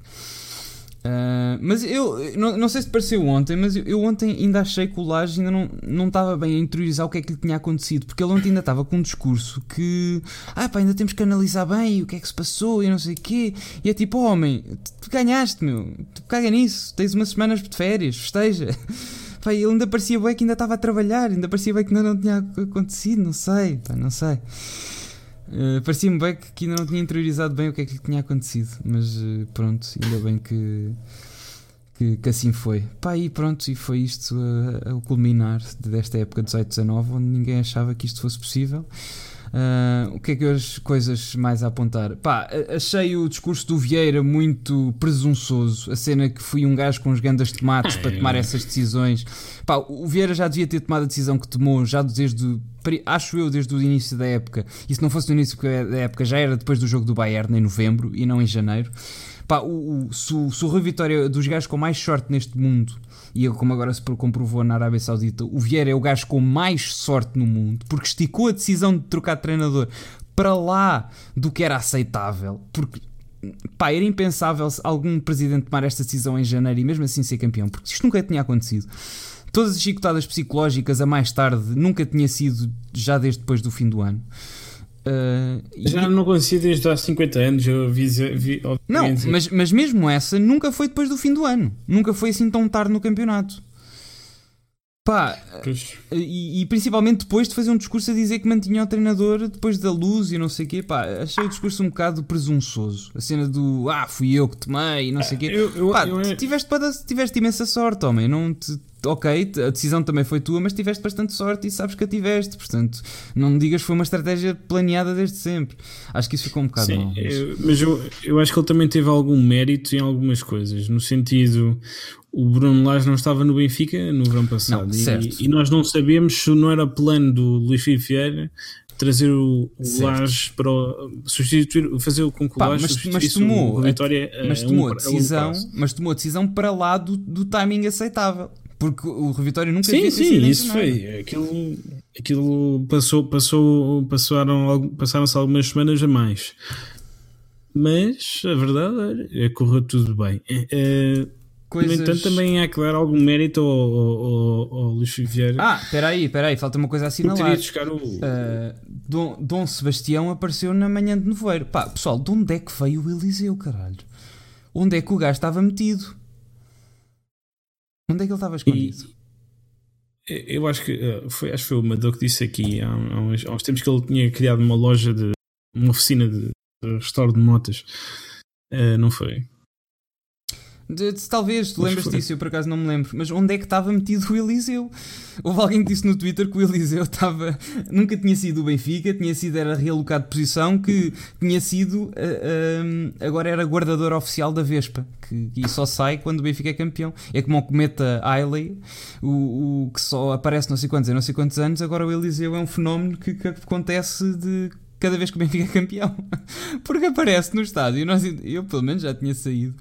Uh, mas eu não, não sei se pareceu ontem, mas eu, eu, ontem ainda achei que o Laje ainda não, não estava bem a interiorizar o que é que lhe tinha acontecido, porque ele ontem ainda estava com um discurso que ah, pá, ainda temos que analisar bem o que é que se passou e não sei o quê. E é tipo, oh, homem, tu, ganhaste, meu, tu caga nisso, tens umas semanas de férias, festeja. Pá, ele ainda parecia bem que ainda estava a trabalhar, ainda parecia bem que ainda não tinha acontecido, não sei, pá, não sei. Uh, Parecia-me bem que, que, ainda não tinha interiorizado bem o que é que lhe tinha acontecido, mas uh, pronto, ainda bem que, que, que, assim foi. Pá, e pronto, e foi isto a culminar desta época 18-19, onde ninguém achava que isto fosse possível. Uh, o que é que as coisas mais a apontar? Pá, achei o discurso do Vieira muito presunçoso. A cena que fui um gajo com os gandas tomates para tomar essas decisões. Pá, o Vieira já devia ter tomado a decisão que tomou, já desde, acho eu, desde o início da época. E se não fosse no início da época, já era depois do jogo do Bayern, em novembro e não em janeiro. Pá, o, o, se, se o Rui Vitória dos gajos com mais sorte neste mundo e como agora se comprovou na Arábia Saudita, o Vieira é o gajo com mais sorte no mundo, porque esticou a decisão de trocar de treinador para lá do que era aceitável, porque pá, era impensável algum presidente tomar esta decisão em janeiro e mesmo assim ser campeão, porque isto nunca tinha acontecido. Todas as chicotadas psicológicas a mais tarde nunca tinha sido já desde depois do fim do ano. Uh, Já e... não conhecia desde há 50 anos. Eu vi, vi, não, mas, mas mesmo essa nunca foi depois do fim do ano. Nunca foi assim tão tarde no campeonato. Pá, e, e, principalmente depois de fazer um discurso a dizer que mantinha o treinador depois da luz e não sei o quê, pá, achei o discurso um bocado presunçoso. A cena do ah, fui eu que tomei e não sei o quê. Eu, eu, pá, eu, tiveste, tiveste imensa sorte, homem. Não te, ok, a decisão também foi tua, mas tiveste bastante sorte e sabes que a tiveste. Portanto, não me digas que foi uma estratégia planeada desde sempre. Acho que isso ficou um bocado Sim, mal. Mas, eu, mas eu, eu acho que ele também teve algum mérito em algumas coisas, no sentido o Bruno Lage não estava no Benfica no verão passado. Não, e, e, nós não sabemos se não era plano do Luís Filipe Vieira trazer o, o Lage para o, substituir, fazer o com que o Lage mas, mas tomou, a, Vitória, mas, tomou a, decisão, mas tomou a decisão para lá do, do timing aceitável. Porque o Vitória nunca sim, sim, isso foi. Aquilo, aquilo passou, passou, passaram, passaram-se algumas semanas a mais. Mas a verdade é que correu tudo bem. É, Coisas... No entanto, também há que dar algum mérito ao, ao, ao Luís Vieira. Ah, espera aí, espera aí, falta uma coisa a assinalar. O... Uh, Dom, Dom Sebastião apareceu na manhã de nevoeiro. Pá, pessoal, de onde é que veio o Eliseu, caralho? Onde é que o gajo estava metido? Onde é que ele estava escondido? E, eu acho que uh, foi, acho que foi o Madou que disse aqui há, há, uns, há uns tempos que ele tinha criado uma loja de uma oficina de, de restauro de motas. Uh, não foi? De, de, talvez, tu lembras disso, eu por acaso não me lembro. Mas onde é que estava metido o Eliseu? Houve alguém que disse no Twitter que o Eliseu estava. Nunca tinha sido o Benfica, tinha sido, era realocado de posição, que tinha sido. Uh, agora era guardador oficial da Vespa, que, e só sai quando o Benfica é campeão. É como o cometa Ailey, o, o que só aparece não sei quantos, não sei quantos anos. Agora o Eliseu é um fenómeno que, que acontece de cada vez que o Benfica é campeão. Porque aparece no estádio. Nós, eu, pelo menos, já tinha saído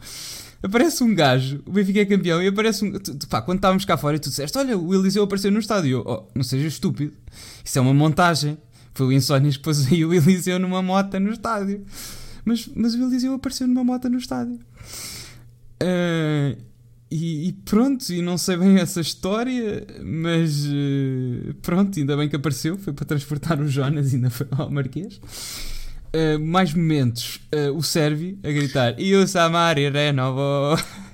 aparece um gajo, o Benfica é campeão, e aparece um. Tu, pá, quando estávamos cá fora e tu disseste: Olha, o Eliseu apareceu no estádio. Oh, não seja estúpido, isso é uma montagem. Foi o Insónias que pôs aí o Eliseu numa moto no estádio. Mas, mas o Eliseu apareceu numa moto no estádio. Uh, e, e, pronto, e não sei bem essa história, mas uh, pronto, ainda bem que apareceu. Foi para transportar o Jonas, ainda foi ao Marquês. Uh, mais momentos, uh, o Servi a gritar e o Samari renovo.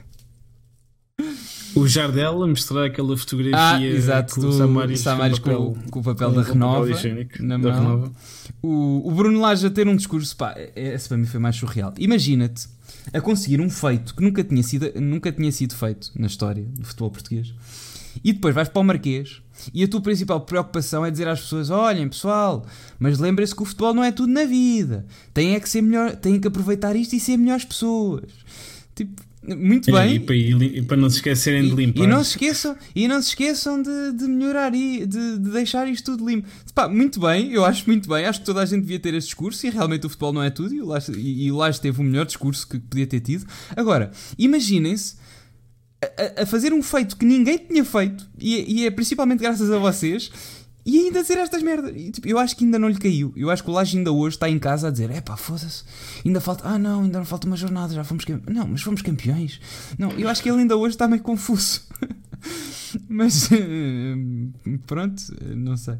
O Jardel a mostrar aquela fotografia ah, exato, com o Samaris, Samaris com, com, com, o papel da Renova na mão. Renova. O, o Bruno Lage a ter um discurso, pá, esse para mim foi mais surreal. Imagina-te a conseguir um feito que nunca tinha, sido, nunca tinha sido feito na história do futebol português e depois vais para o Marquês e a tua principal preocupação é dizer às pessoas: olhem pessoal, mas lembrem-se que o futebol não é tudo na vida. Têm é que ser melhor, têm que aproveitar isto e ser melhores pessoas. Tipo, muito bem. E, para, e, para não se esquecerem de limpar. E, não se esqueçam, e não se esqueçam de, de melhorar e de, de, deixar isto tudo limpo. Pá, muito bem, eu acho muito bem. Acho que toda a gente devia ter esse discurso e realmente o futebol não é tudo. E o Laje, e, o Laje teve o melhor discurso que podia ter tido. Agora, imaginem-se a, a, fazer um feito que ninguém tinha feito, e, e, é principalmente graças a vocês, e ainda dizer estas merdas. E, tipo, eu acho que ainda não lhe caiu. Eu acho que o Laje ainda hoje está em casa a dizer: é pá, foda-se, ainda falta. Ah, não, ainda não falta uma jornada, já fomos campeões. Não, mas fomos campeões. Não, eu acho que ele ainda hoje está meio confuso. mas pronto, não sei.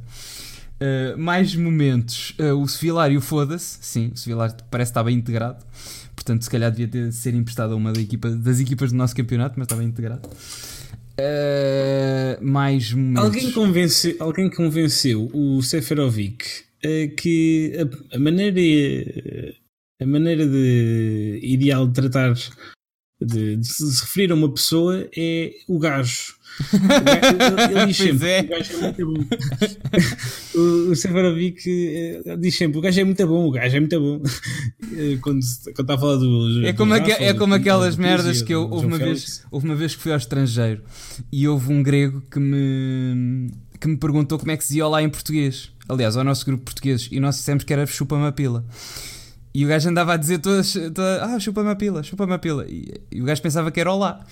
Uh, mais momentos. Uh, o Sevilar foda-se. Sim, o Sevilar parece estar bem integrado. Portanto, se calhar devia ter, ser emprestado a uma da equipa, das equipas do nosso campeonato, mas estava integrado. Uh, mais momentos. Alguém convenceu, alguém convenceu o Seferovic uh, que a, a, maneira a maneira de ideal de tratar de, de se referir a uma pessoa é o gajo ele, diz sempre é. o gajo é muito bom. o, o Severovic eh, diz sempre o gajo é muito bom, o gajo é muito bom. Eh, quando, quando está a falar do. É como, Rafa, é como aquelas do, merdas que eu houve uma, vez, houve uma vez que fui ao estrangeiro e houve um grego que me, que me perguntou como é que se dizia olá em português. Aliás, ao nosso grupo português, e nós dissemos que era chupa-me a pila. E o gajo andava a dizer todas, todas ah, chupa-me a pila, chupa-me a pila. E, e o gajo pensava que era olá.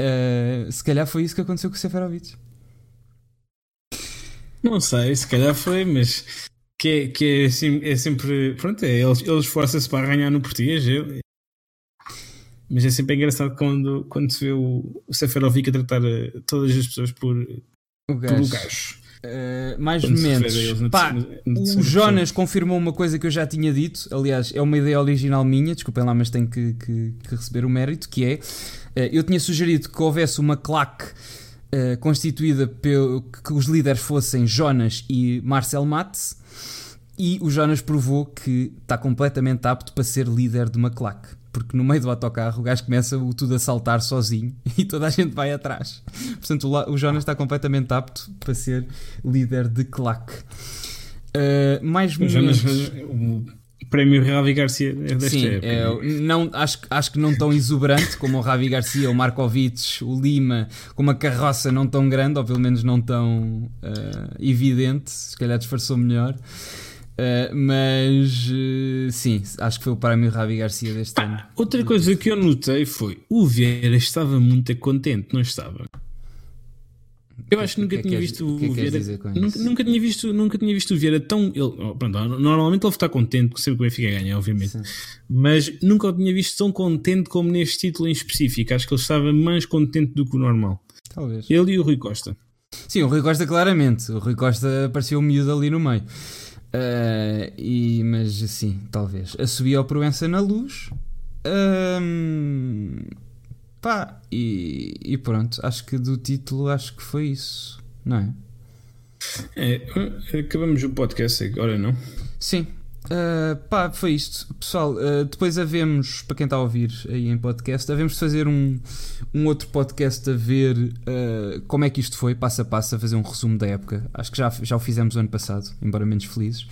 Uh, se calhar foi isso que aconteceu com o Seferovic. Não sei, se calhar foi, mas que é, que é, assim, é sempre. Pronto, é, eles, eles esforçam-se para ganhar no português. Eu, mas é sempre engraçado quando, quando se vê o, o Seferovic a tratar eh, todas as pessoas por o gajo. gajo. Uh, mais momentos. Pá, o Jonas confirmou uma coisa que eu já tinha dito. Aliás, é uma ideia original minha. Desculpem lá, mas tenho que, que, que receber o mérito. Que é, uh, eu tinha sugerido que houvesse uma claque uh, constituída pelo que os líderes fossem Jonas e Marcel Matz, e o Jonas provou que está completamente apto para ser líder de uma claque. Porque no meio do autocarro o gajo começa o tudo a saltar sozinho e toda a gente vai atrás. Portanto, o Jonas está completamente apto para ser líder de claque. Uh, mais momentos. Jonas, prémio Ravi Garcia é desta Sim, época. É, não, acho, acho que não tão exuberante como o Ravi Garcia, o Markovic, o Lima, com uma carroça não tão grande, ou pelo menos não tão uh, evidente, se calhar disfarçou melhor. Uh, mas uh, sim, acho que foi o prémio Ravi Garcia deste ah, ano. Outra coisa que eu notei foi o Vieira estava muito contente, não estava? Eu acho que nunca que tinha é visto o Vieira. Nunca, nunca, tinha visto, nunca tinha visto o Vieira tão. Ele, oh, pronto, normalmente ele está contente sempre que o Benfica ganha, obviamente. Sim. Mas nunca o tinha visto tão contente como neste título em específico. Acho que ele estava mais contente do que o normal. Talvez. Ele e o Rui Costa. Sim, o Rui Costa, claramente. O Rui Costa parecia um miúdo ali no meio. Uh, e, mas sim, talvez. A subir ao Proença na luz. Uh, Pá, e, e pronto, acho que do título acho que foi isso, não é? É, acabamos o podcast agora, não? Sim. Uh, pá, foi isto. Pessoal, uh, depois havemos, para quem está a ouvir aí em podcast, havemos de fazer um, um outro podcast a ver uh, como é que isto foi, passo a passo, a fazer um resumo da época. Acho que já, já o fizemos ano passado, embora menos felizes.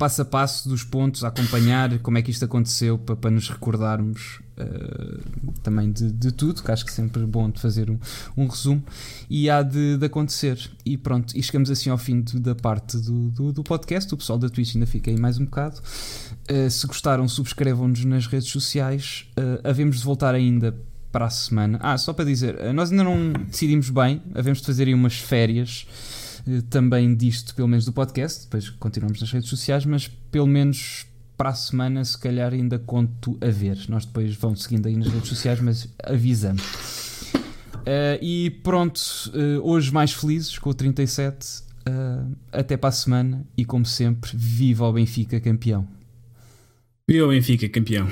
Passo a passo dos pontos a acompanhar, como é que isto aconteceu, para, para nos recordarmos uh, também de, de, tudo, que acho que é sempre bom de fazer um, um resumo, e há de, de, acontecer. E pronto, e chegamos assim ao fim de, da parte do, do, do, podcast. O pessoal da Twitch ainda fica aí mais um bocado. Uh, se gostaram, subscrevam-nos nas redes sociais. Uh, havemos de voltar ainda para a semana. Ah, só para dizer, nós ainda não decidimos bem, havemos de fazer aí umas férias também disto, pelo menos do podcast, depois continuamos nas redes sociais, mas pelo menos para a semana, se calhar, ainda conto a ver. Nós depois vamos seguindo aí nas redes sociais, mas avisamos. Uh, e pronto, uh, hoje mais felizes com o 37. Uh, até para a semana e, como sempre, viva o Benfica campeão! Viva o Benfica campeão!